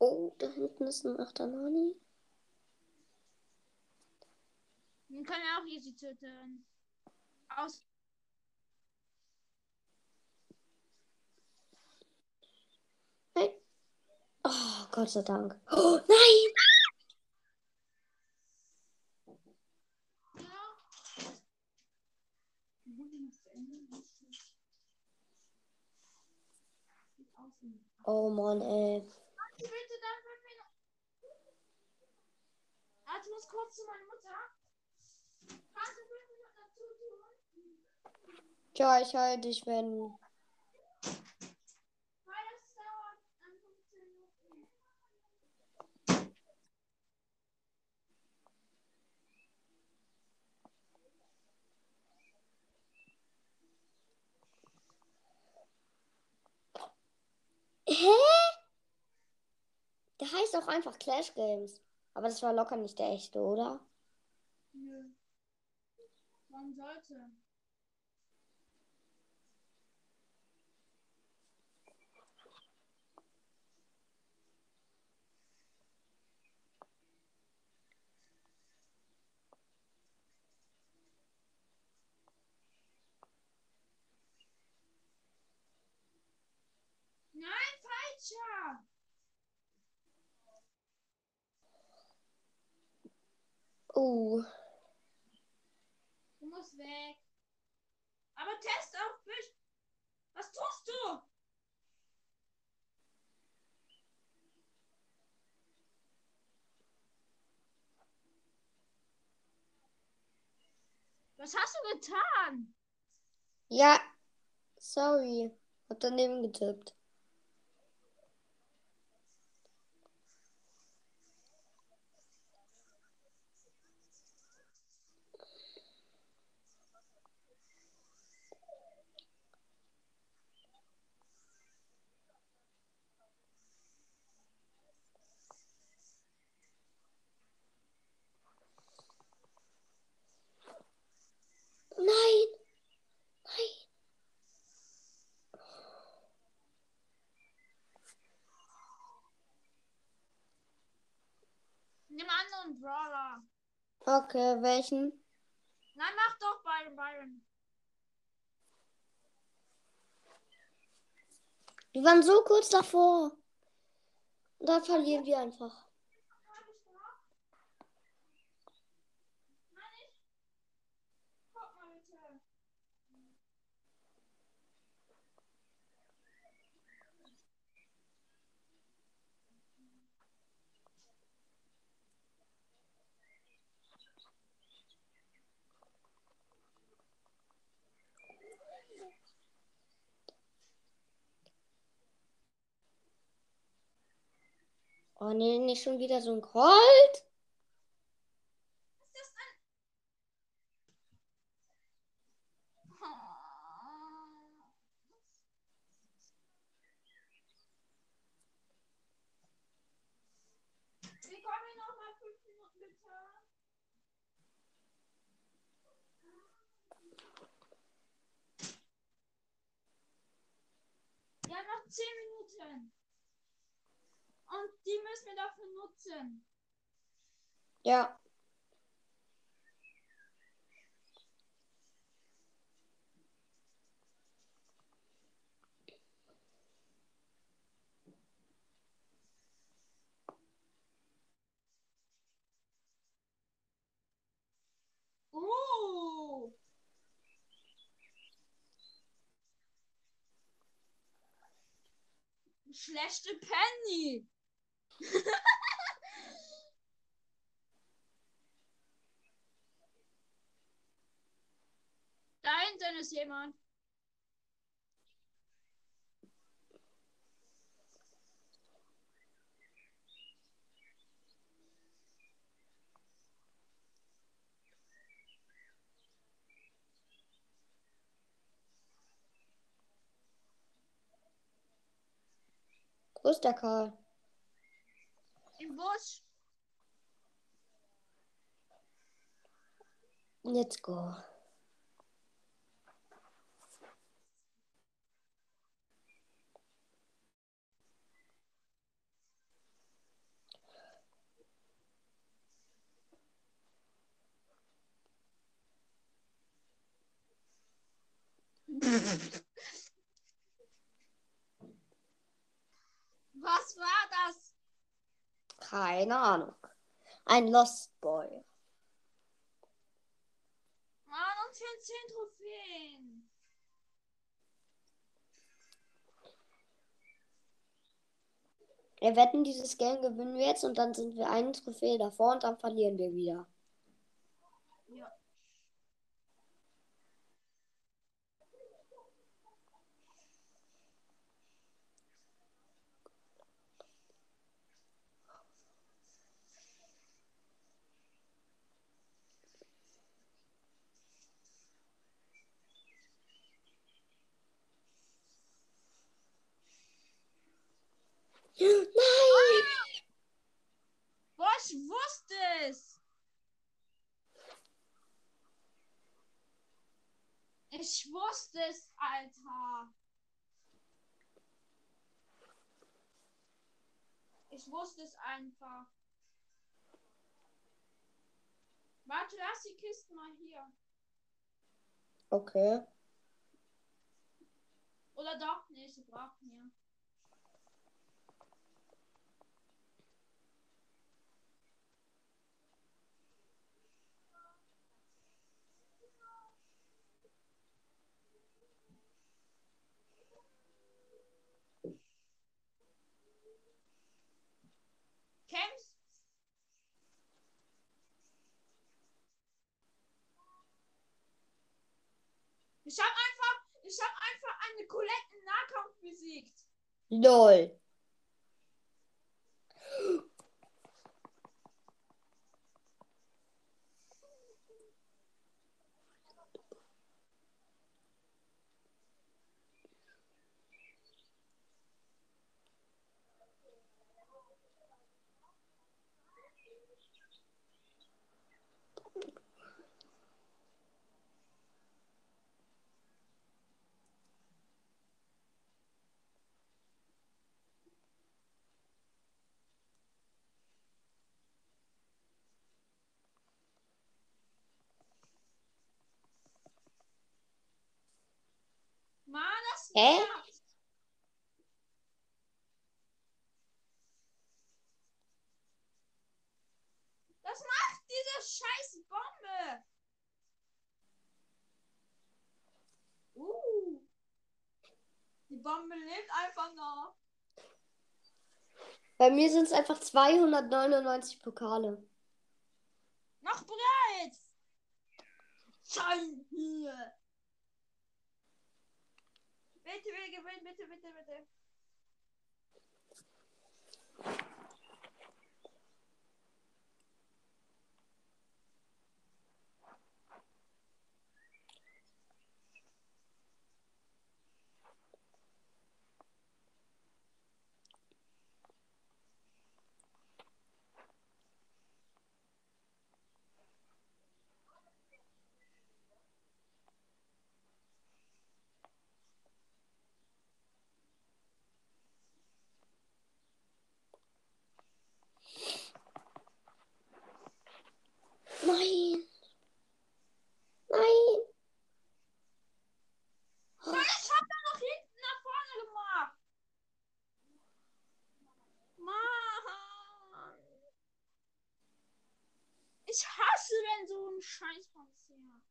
[SPEAKER 1] Oh, da hinten ist ein Achtermani.
[SPEAKER 2] Wir können er auch easy töten. Aus.
[SPEAKER 1] Nein. Oh, Gott sei Dank. Oh, nein! Oh Mann, ey.
[SPEAKER 2] Muss kurz zu meiner Mutter. Kannst du fünf Minuten dazu tun?
[SPEAKER 1] Tja, ich halte dich, wenn.
[SPEAKER 2] Weil das dauert dann 15 Minuten.
[SPEAKER 1] Hä? Der heißt auch einfach Clash Games. Aber das war locker nicht der echte, oder?
[SPEAKER 2] Nö. Warum sollte? Nein, falscher!
[SPEAKER 1] Oh.
[SPEAKER 2] Du musst weg. Aber test auf mich. Was tust du? Was hast du getan?
[SPEAKER 1] Ja. Sorry. Hab daneben getippt. Nein. Nein.
[SPEAKER 2] Nimm anderen Brawler.
[SPEAKER 1] Okay, welchen?
[SPEAKER 2] Nein, mach doch Byron, Byron.
[SPEAKER 1] Wir waren so kurz davor. Und dann verlieren wir einfach.
[SPEAKER 2] Hab ich gemacht? Nein, ich. Guck mal bitte.
[SPEAKER 1] Oh nee, nicht schon wieder so ein Colt.
[SPEAKER 2] 10 Minuten. Und die müssen wir dafür nutzen.
[SPEAKER 1] Ja.
[SPEAKER 2] Schlechte Penny. (laughs) da hinten ist jemand.
[SPEAKER 1] Wo ist der Karl?
[SPEAKER 2] Im Busch.
[SPEAKER 1] Let's go. (laughs)
[SPEAKER 2] Was war das?
[SPEAKER 1] Keine Ahnung. Ein Lost Boy.
[SPEAKER 2] Mann, und fehlen 10 Trophäen.
[SPEAKER 1] Wir wetten, dieses Game gewinnen wir jetzt und dann sind wir eine Trophäe davor und dann verlieren wir wieder.
[SPEAKER 2] Ja.
[SPEAKER 1] Nein!
[SPEAKER 2] Boah, ich wusste es. Ich wusste es, Alter. Ich wusste es einfach. Warte, lass die Kisten mal hier.
[SPEAKER 1] Okay.
[SPEAKER 2] Oder doch? Nee, sie brauchen ja. Ich hab einfach, ich hab einfach eine Colette im Nahkampf besiegt.
[SPEAKER 1] LOL.
[SPEAKER 2] Mann, das
[SPEAKER 1] Hä?
[SPEAKER 2] Was macht diese scheiß Bombe? Uh. Die Bombe lebt einfach noch.
[SPEAKER 1] Bei mir sind es einfach 299 Pokale.
[SPEAKER 2] Noch bereit. Schein hier. Bitte, wir gewinnen, bitte, bitte, bitte. Ich hasse, wenn so ein Scheiß passiert.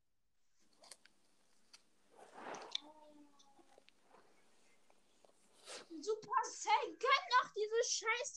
[SPEAKER 2] Super Cell, gönn doch diese Scheiß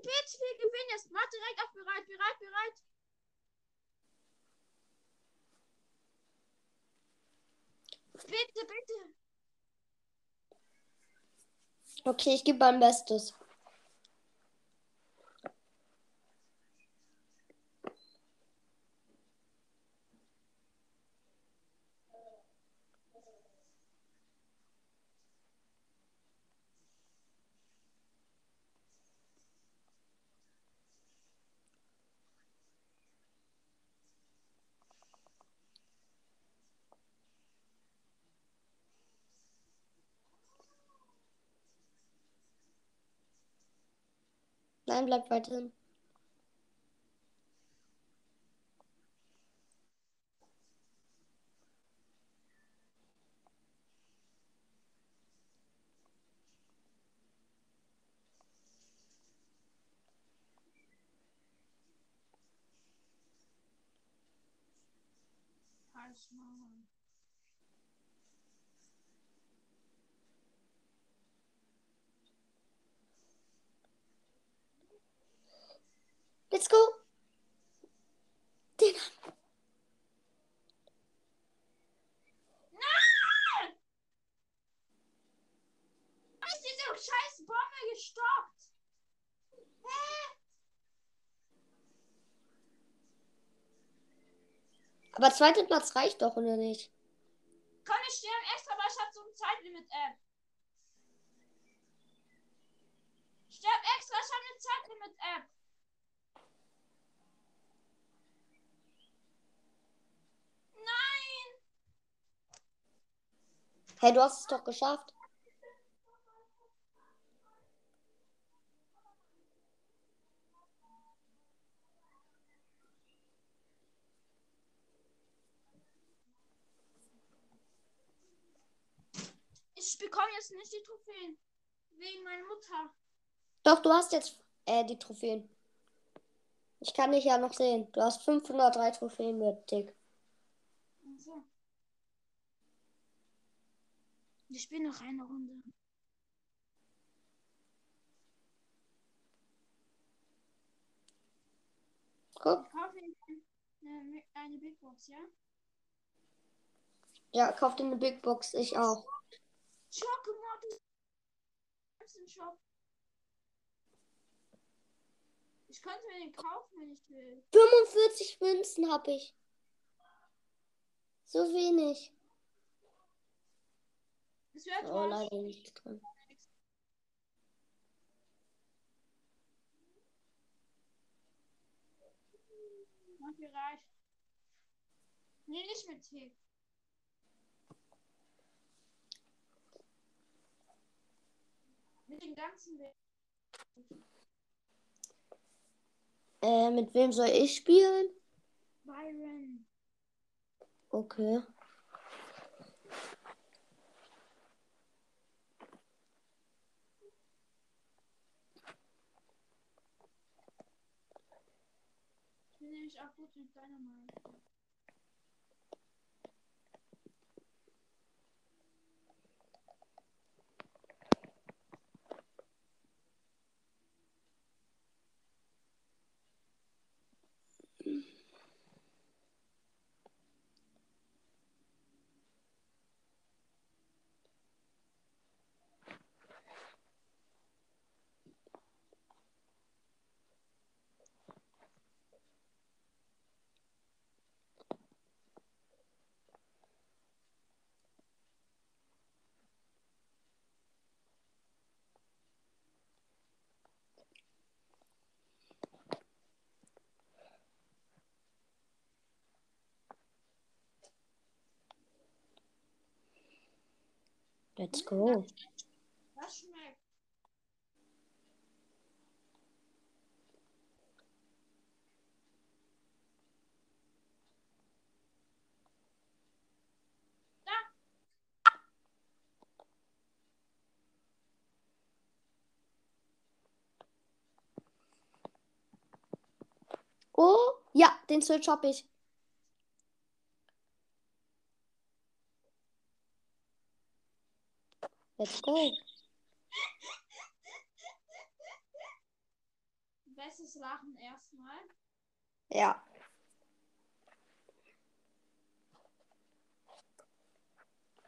[SPEAKER 2] Trophäen. bitte, wir gewinnen jetzt. Mach direkt auf bereit, bereit, bereit. Bitte, bitte.
[SPEAKER 1] Okay, ich gebe mein Bestes. Nein, bleib weiterhin.
[SPEAKER 2] Halt's Maul.
[SPEAKER 1] Let's go. Den
[SPEAKER 2] Nein! Ist diese scheiß Bombe gestoppt? Hä?
[SPEAKER 1] Aber zweiter Platz reicht doch, oder nicht?
[SPEAKER 2] Komm, ich sterbe extra, aber ich hab so ein Zeitlimit-App. Sterb extra, ich hab eine Zeitlimit-App. Nein!
[SPEAKER 1] Hey, du hast es doch geschafft.
[SPEAKER 2] Ich bekomme jetzt nicht die Trophäen. Wegen meiner Mutter.
[SPEAKER 1] Doch, du hast jetzt äh, die Trophäen. Ich kann dich ja noch sehen. Du hast 503 Trophäen mit Dick.
[SPEAKER 2] Also. Ich spiele noch eine Runde.
[SPEAKER 1] Guck.
[SPEAKER 2] Ich kaufe eine, eine Big Box, ja?
[SPEAKER 1] Ja, kauf dir eine Big Box. Ich auch.
[SPEAKER 2] Schokomod ist im Shop. Ich könnte mir den kaufen, wenn ich will.
[SPEAKER 1] 45 Münzen habe ich. So wenig.
[SPEAKER 2] Es wird
[SPEAKER 1] Oh,
[SPEAKER 2] was.
[SPEAKER 1] leider nicht drin.
[SPEAKER 2] Mach mir reicht. Nee, nicht mit Tee. Mit den ganzen Be
[SPEAKER 1] Äh, mit wem soll ich spielen?
[SPEAKER 2] Byron.
[SPEAKER 1] Okay.
[SPEAKER 2] Ich bin nämlich auch gut mit
[SPEAKER 1] Let's go. Oh, ja, den Switch hab ich. Let's go.
[SPEAKER 2] letztes Lachen erstmal.
[SPEAKER 1] Ja.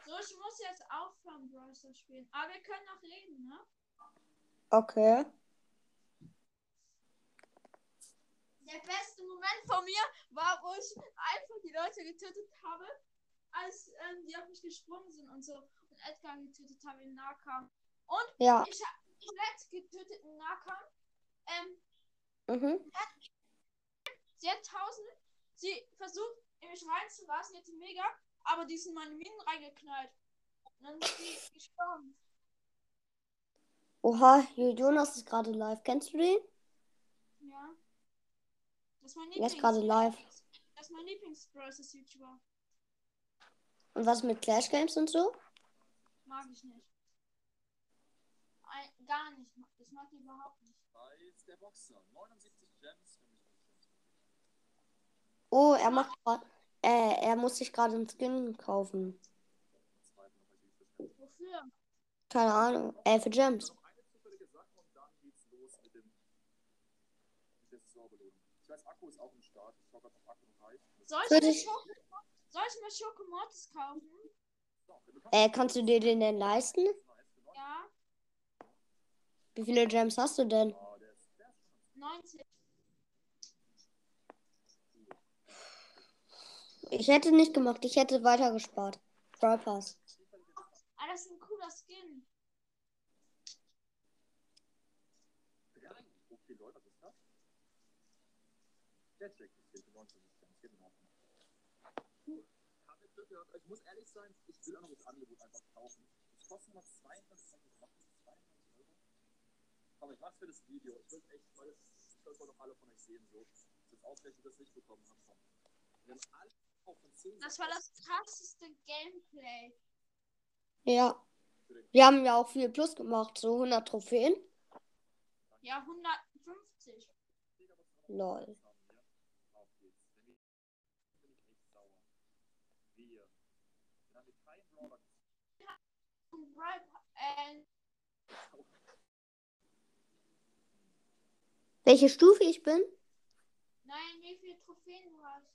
[SPEAKER 2] So, ich muss jetzt aufhören, Brawl Stars spielen. Aber wir können noch reden, ne?
[SPEAKER 1] Okay.
[SPEAKER 2] Der beste Moment von mir war, wo ich einfach die Leute getötet habe, als ähm, die auf mich gesprungen sind und so. Und Edgar getötet habe im Nahkampf. Und
[SPEAKER 1] Ja.
[SPEAKER 2] ich habe komplett getötet im Nahkampf. Ähm,
[SPEAKER 1] Mhm.
[SPEAKER 2] sie hat 1000. Sie versucht, in mich reinzulassen, jetzt mega. Aber die sind meine Minen reingeknallt. Und dann ist sie gestorben.
[SPEAKER 1] Oha, Jonas ist gerade live. Kennst du den?
[SPEAKER 2] Ja. Das ist mein
[SPEAKER 1] Er
[SPEAKER 2] Lieblings.
[SPEAKER 1] ist gerade live.
[SPEAKER 2] Das ist mein Lieblings-Brawlers-YouTuber.
[SPEAKER 1] Und was mit Clash Games und so?
[SPEAKER 2] Mag ich nicht. Ein, gar nicht. Ich mag die überhaupt nicht.
[SPEAKER 3] Als der Boxer. 79 Gems für mich.
[SPEAKER 1] Oh, er macht grad, äh, er muss sich gerade einen Skin kaufen.
[SPEAKER 2] Wofür?
[SPEAKER 1] Keine Ahnung. Äh, für Gems.
[SPEAKER 3] Noch eine zufällige Sache und dann geht's los mit dem mit der Saisonbelohnung. Ich weiß, Akku ist auch im Start. Ich hoffe, ob Akku noch reicht. Das
[SPEAKER 2] Soll ich,
[SPEAKER 1] Würde
[SPEAKER 2] mir
[SPEAKER 1] ich-
[SPEAKER 2] Schoko, soll ich mir Schokomortis kaufen?
[SPEAKER 1] Äh, kannst du dir den denn leisten?
[SPEAKER 2] Ja,
[SPEAKER 1] Wie viele Gems hast du denn?
[SPEAKER 3] Ah, der ist, der ist schon
[SPEAKER 2] 90.
[SPEAKER 1] Ich hätte nicht gemacht. Ich hätte weiter gespart. Brawl Pass.
[SPEAKER 2] Ah, das ist ein cooler Skin.
[SPEAKER 3] drei. Okay, Leute, was ist das? Der Jack ist hier für 19 Gems. Puh, hab mit Glück gehabt. Ich muss ehrlich sein, ich will auch noch das Angebot einfach kaufen. Es kostet noch 22 Euro. Macht das 22 Euro? Aber ich mach's für das Video. Ich will echt, weil das, das wollen doch alle von euch sehen, so. Das ist ausgerechnet das nicht bekommen haben. Wir haben alle auch von 10
[SPEAKER 2] Das war das krasseste Gameplay.
[SPEAKER 1] Ja. Wir haben ja auch viel Plus gemacht. So 100 Trophäen.
[SPEAKER 2] Ja, 150.
[SPEAKER 1] Lol.
[SPEAKER 3] Auf geht's. Wenn wir bin ich echt sauer. Wir. Dann haben wir keinen Brawler
[SPEAKER 2] Und Brawl, äh,
[SPEAKER 1] Welche Stufe ich bin?
[SPEAKER 2] nein, wie viele Trophäen du hast.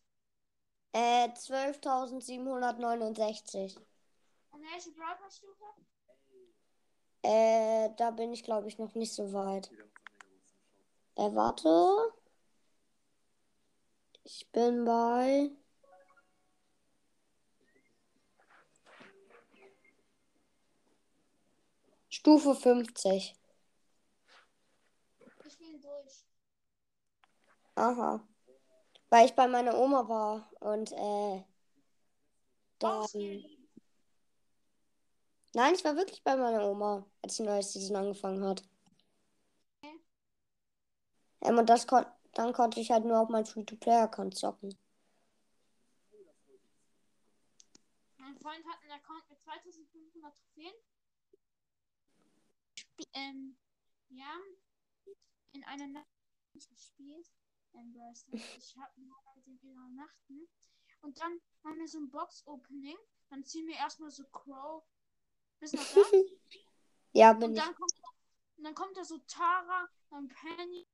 [SPEAKER 1] Äh, 12.769.
[SPEAKER 2] Und welche Brawl Pass Stufe?
[SPEAKER 1] Äh, da bin ich glaube ich noch nicht so weit. Äh, warte. Ich bin bei. Stufe 50.
[SPEAKER 2] Ich bin durch.
[SPEAKER 1] Aha. Weil ich bei meiner Oma war und äh. Dann.
[SPEAKER 2] Ausreden.
[SPEAKER 1] Nein, ich war wirklich bei meiner Oma, als die neue Season angefangen hat.
[SPEAKER 2] Okay.
[SPEAKER 1] Ähm, und das kon dann konnte ich halt nur auf meinen Free-to-Play-Account zocken.
[SPEAKER 2] Mein Freund hat einen Account mit 2500 Trophäen. Ähm, ja, in einer Nacht gespielt. Ich habe mit dem übernachten. Und dann machen wir so ein Box-Opening. Dann ziehen wir erstmal so Crow. Bis nach da. (laughs)
[SPEAKER 1] Ja, bin
[SPEAKER 2] Und
[SPEAKER 1] ich.
[SPEAKER 2] dann kommt, und dann kommt da so Tara, dann Penny,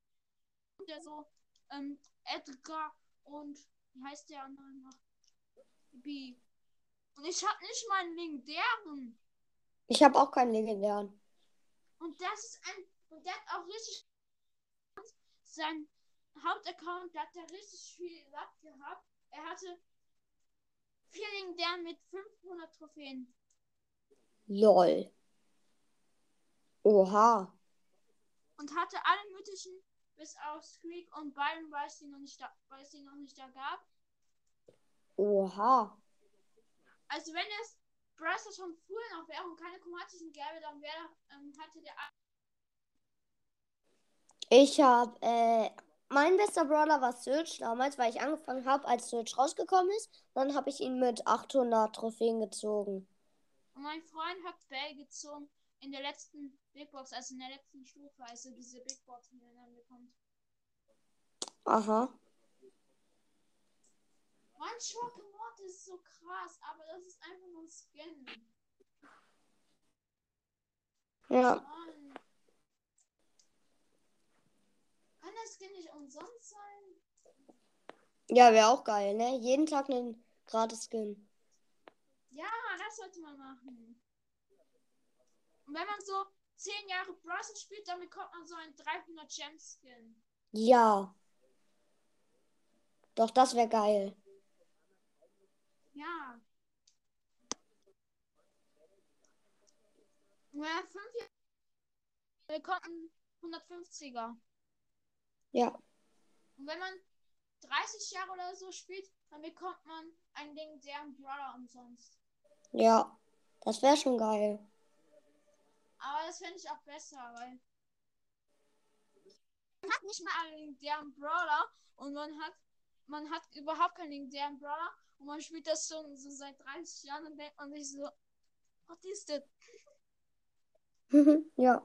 [SPEAKER 2] und der so ähm, Edgar und wie heißt der andere noch? B. Und ich hab nicht mal einen legendären.
[SPEAKER 1] Ich habe auch keinen legendären.
[SPEAKER 2] Und das ist ein. Und der hat auch richtig. Sein Hauptaccount, da hat er richtig viel Luck gehabt. Er hatte vier legendären mit 500 Trophäen.
[SPEAKER 1] Lol. Oha.
[SPEAKER 2] und hatte alle mythischen bis auf Squeak und Byron, weil es die noch nicht da, weil es die noch nicht da gab.
[SPEAKER 1] Oha.
[SPEAKER 2] Also wenn es Brasser schon früher noch wäre und keine chromatischen gäbe, dann wäre ähm, hatte der
[SPEAKER 1] Ich habe, äh, mein bester Brawler war Search damals, weil ich angefangen habe, als Search rausgekommen ist. Dann habe ich ihn mit 800 Trophäen gezogen.
[SPEAKER 2] und mein Freund hat Bell gezogen in der letzten Big Box, also in der letzten Stufe, also diese Big Box, die dann bekommt.
[SPEAKER 1] Aha.
[SPEAKER 2] Mein Schurkenmord ist so krass, aber das ist einfach nur ein Skin.
[SPEAKER 1] Ja.
[SPEAKER 2] Mann. Kann das Skin nicht umsonst sein?
[SPEAKER 1] Ja, wäre auch geil, ne? Jeden Tag einen gratis Skin.
[SPEAKER 2] Ja, das sollte man machen. Und wenn man so 10 Jahre Bros. spielt, dann bekommt man so einen 300 Gem Skin.
[SPEAKER 1] Ja. Doch, das wäre geil.
[SPEAKER 2] Ja. Und wenn man 5 Jahre bekommt man 150er.
[SPEAKER 1] Ja.
[SPEAKER 2] Und wenn man 30 Jahre oder so spielt, dann bekommt man einen legendären Brawler umsonst.
[SPEAKER 1] Ja. Das wäre schon geil.
[SPEAKER 2] Aber das fände ich auch besser, weil man hat nicht mal einen legendären Brawler und man hat man hat überhaupt keinen legendären Brawler und man spielt das schon so seit 30 Jahren und denkt man sich so, was ist das? (laughs)
[SPEAKER 1] ja.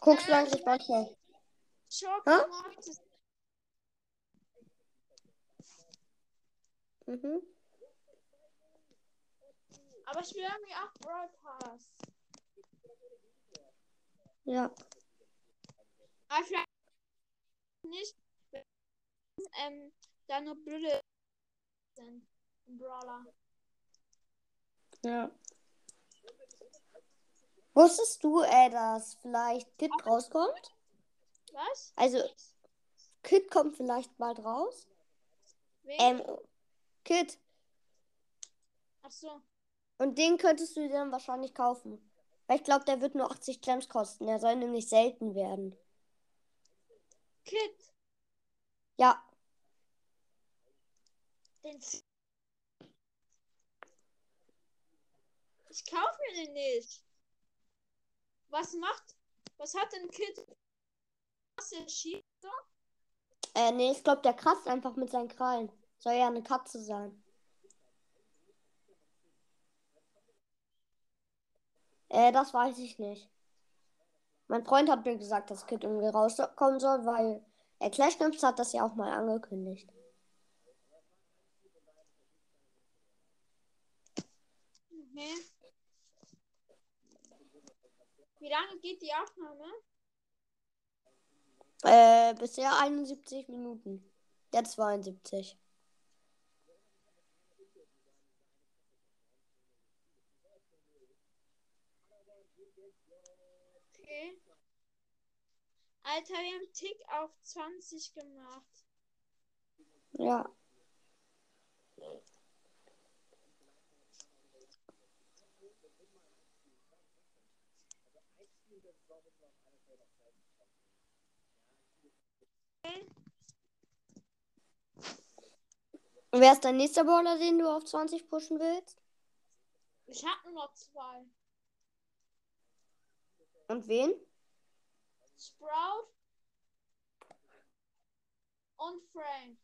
[SPEAKER 1] Guckst du eigentlich manchmal?
[SPEAKER 2] Schoko
[SPEAKER 1] Mhm.
[SPEAKER 2] Aber ich will irgendwie auch Brawl Pass.
[SPEAKER 1] Ja.
[SPEAKER 2] Aber vielleicht nicht, ähm, da nur blöde sind. im Brawler.
[SPEAKER 1] Ja. Wusstest du, äh, dass vielleicht Kid rauskommt?
[SPEAKER 2] Was?
[SPEAKER 1] Also, Kid kommt vielleicht bald raus.
[SPEAKER 2] Wen?
[SPEAKER 1] Ähm, Kid.
[SPEAKER 2] Ach so.
[SPEAKER 1] Und den könntest du dir dann wahrscheinlich kaufen. Weil ich glaube, der wird nur 80 Gems kosten. Der soll nämlich selten werden.
[SPEAKER 2] Kid.
[SPEAKER 1] Ja,
[SPEAKER 2] Den ich kaufe mir den nicht. Was macht. Was hat denn Kid? Was er schießt? so?
[SPEAKER 1] äh, nee, ich glaube, der kratzt einfach mit seinen Krallen. Soll ja eine Katze sein. Äh, das weiß ich nicht. Mein Freund hat mir gesagt, dass Kid irgendwie rauskommen soll, weil er Clash Games hat das ja auch mal angekündigt.
[SPEAKER 2] Okay. Wie lange geht die Aufnahme?
[SPEAKER 1] Äh, bisher 71 Minuten. Jetzt 72.
[SPEAKER 2] Okay. Alter, wir haben Tick auf 20 gemacht.
[SPEAKER 1] Ja. Und wer ist dein nächster Brawler, den du auf 20 pushen willst?
[SPEAKER 2] Ich habe nur noch zwei.
[SPEAKER 1] Und wen?
[SPEAKER 2] Sprout und Frank.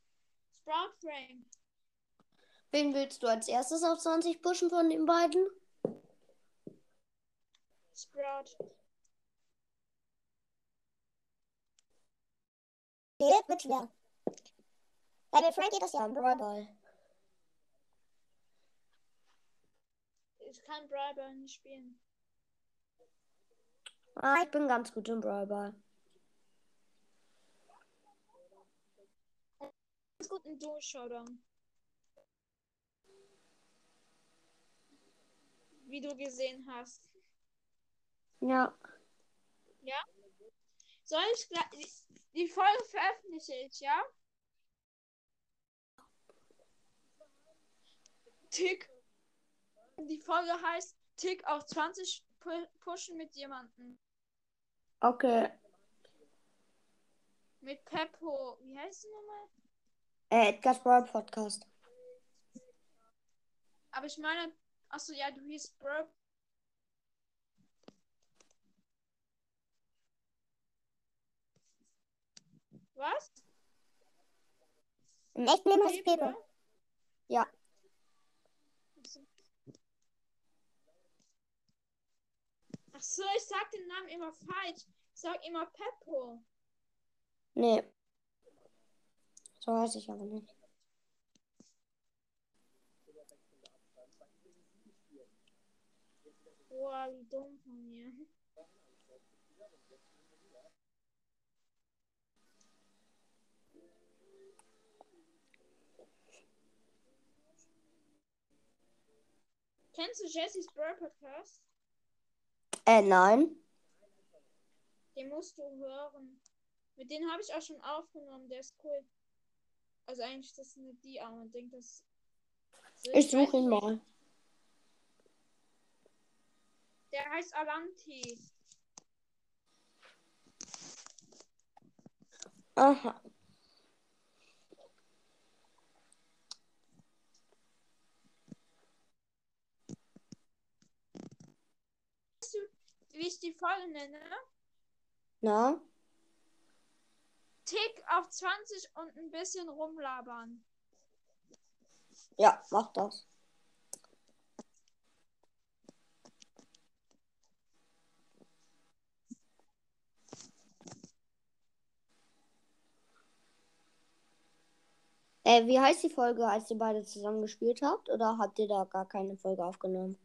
[SPEAKER 2] Sprout, Frank.
[SPEAKER 1] Wen willst du als erstes auf 20 pushen von den beiden?
[SPEAKER 2] Sprout.
[SPEAKER 1] Geht mit schwer. Bei den Frank geht das ja im Brawlball.
[SPEAKER 2] Ich kann Brawlball nicht spielen.
[SPEAKER 1] Ah, ich bin ganz gut im Brawlball.
[SPEAKER 2] Ganz gut in Duo Showdown. Wie du gesehen hast.
[SPEAKER 1] Ja.
[SPEAKER 2] Soll ich gleich. Die, die Folge veröffentliche ich, ja? Tick. Die Folge heißt Tick auf 20 pu pushen mit jemandem.
[SPEAKER 1] Okay.
[SPEAKER 2] Mit Peppo. Wie heißt sie nochmal?
[SPEAKER 1] Äh, Edgar's Brawl Podcast.
[SPEAKER 2] Aber ich meine. Achso, ja, du hieß Bro. Was?
[SPEAKER 1] Im echten Leben heißt?
[SPEAKER 2] Pepe.
[SPEAKER 1] Ja.
[SPEAKER 2] Ach so, ich sag den Namen immer falsch. Ich sag immer Peppo.
[SPEAKER 1] Nee. So heiße ich aber nicht.
[SPEAKER 2] Boah, wie dumm von mir. Kennst du Jessys Bird Podcast?
[SPEAKER 1] Äh, nein.
[SPEAKER 2] Den musst du hören. Mit denen habe ich auch schon aufgenommen. Der ist cool. Also eigentlich das ist nicht die, aber man denkt, das. So,
[SPEAKER 1] Ich suche ihn
[SPEAKER 2] nicht.
[SPEAKER 1] mal.
[SPEAKER 2] Der heißt Alanti.
[SPEAKER 1] Aha.
[SPEAKER 2] Weißt du, wie ich die Folge nenne?
[SPEAKER 1] Na?
[SPEAKER 2] Tick auf 20 und ein bisschen rumlabern.
[SPEAKER 1] Ja, mach das. Äh, wie heißt die Folge, als ihr beide zusammen gespielt habt? Oder habt ihr da gar keine Folge aufgenommen?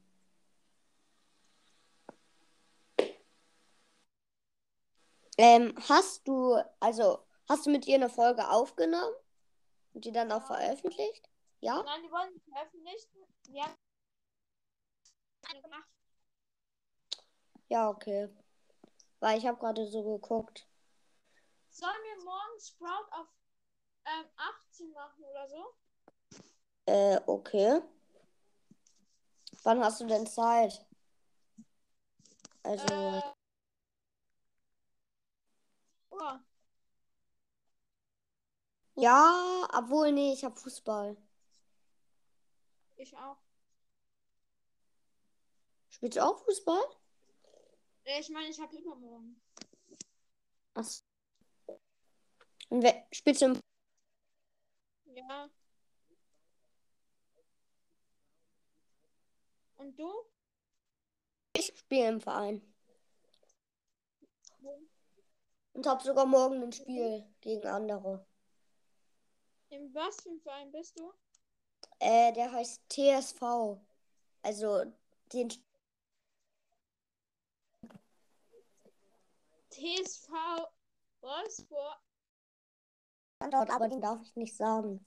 [SPEAKER 1] Ähm, hast du, also, hast du mit ihr eine Folge aufgenommen? Und die dann auch veröffentlicht? Ja?
[SPEAKER 2] Nein, die wollen nicht veröffentlichen. Wir haben eine gemacht.
[SPEAKER 1] Ja, okay. Weil ich habe gerade so geguckt.
[SPEAKER 2] Sollen wir morgen Sprout auf ähm, 18 machen oder so?
[SPEAKER 1] Äh, okay. Wann hast du denn Zeit? Also,
[SPEAKER 2] Äh, oh,
[SPEAKER 1] ja, obwohl, nee, ich habe Fußball.
[SPEAKER 2] ich auch.
[SPEAKER 1] Spielst du auch Fußball?
[SPEAKER 2] Äh, Ich meine, ich habe übermorgen.
[SPEAKER 1] Ach. Und wer, spielst du im
[SPEAKER 2] Ja. Und du?
[SPEAKER 1] Ich spiele im Verein. Und habe sogar morgen ein Spiel gegen andere.
[SPEAKER 2] In was für einem Verein bist du?
[SPEAKER 1] Äh, der heißt TSV. Also, den
[SPEAKER 2] TSV Wolfsburg.
[SPEAKER 1] Standort, aber den darf ich nicht sagen.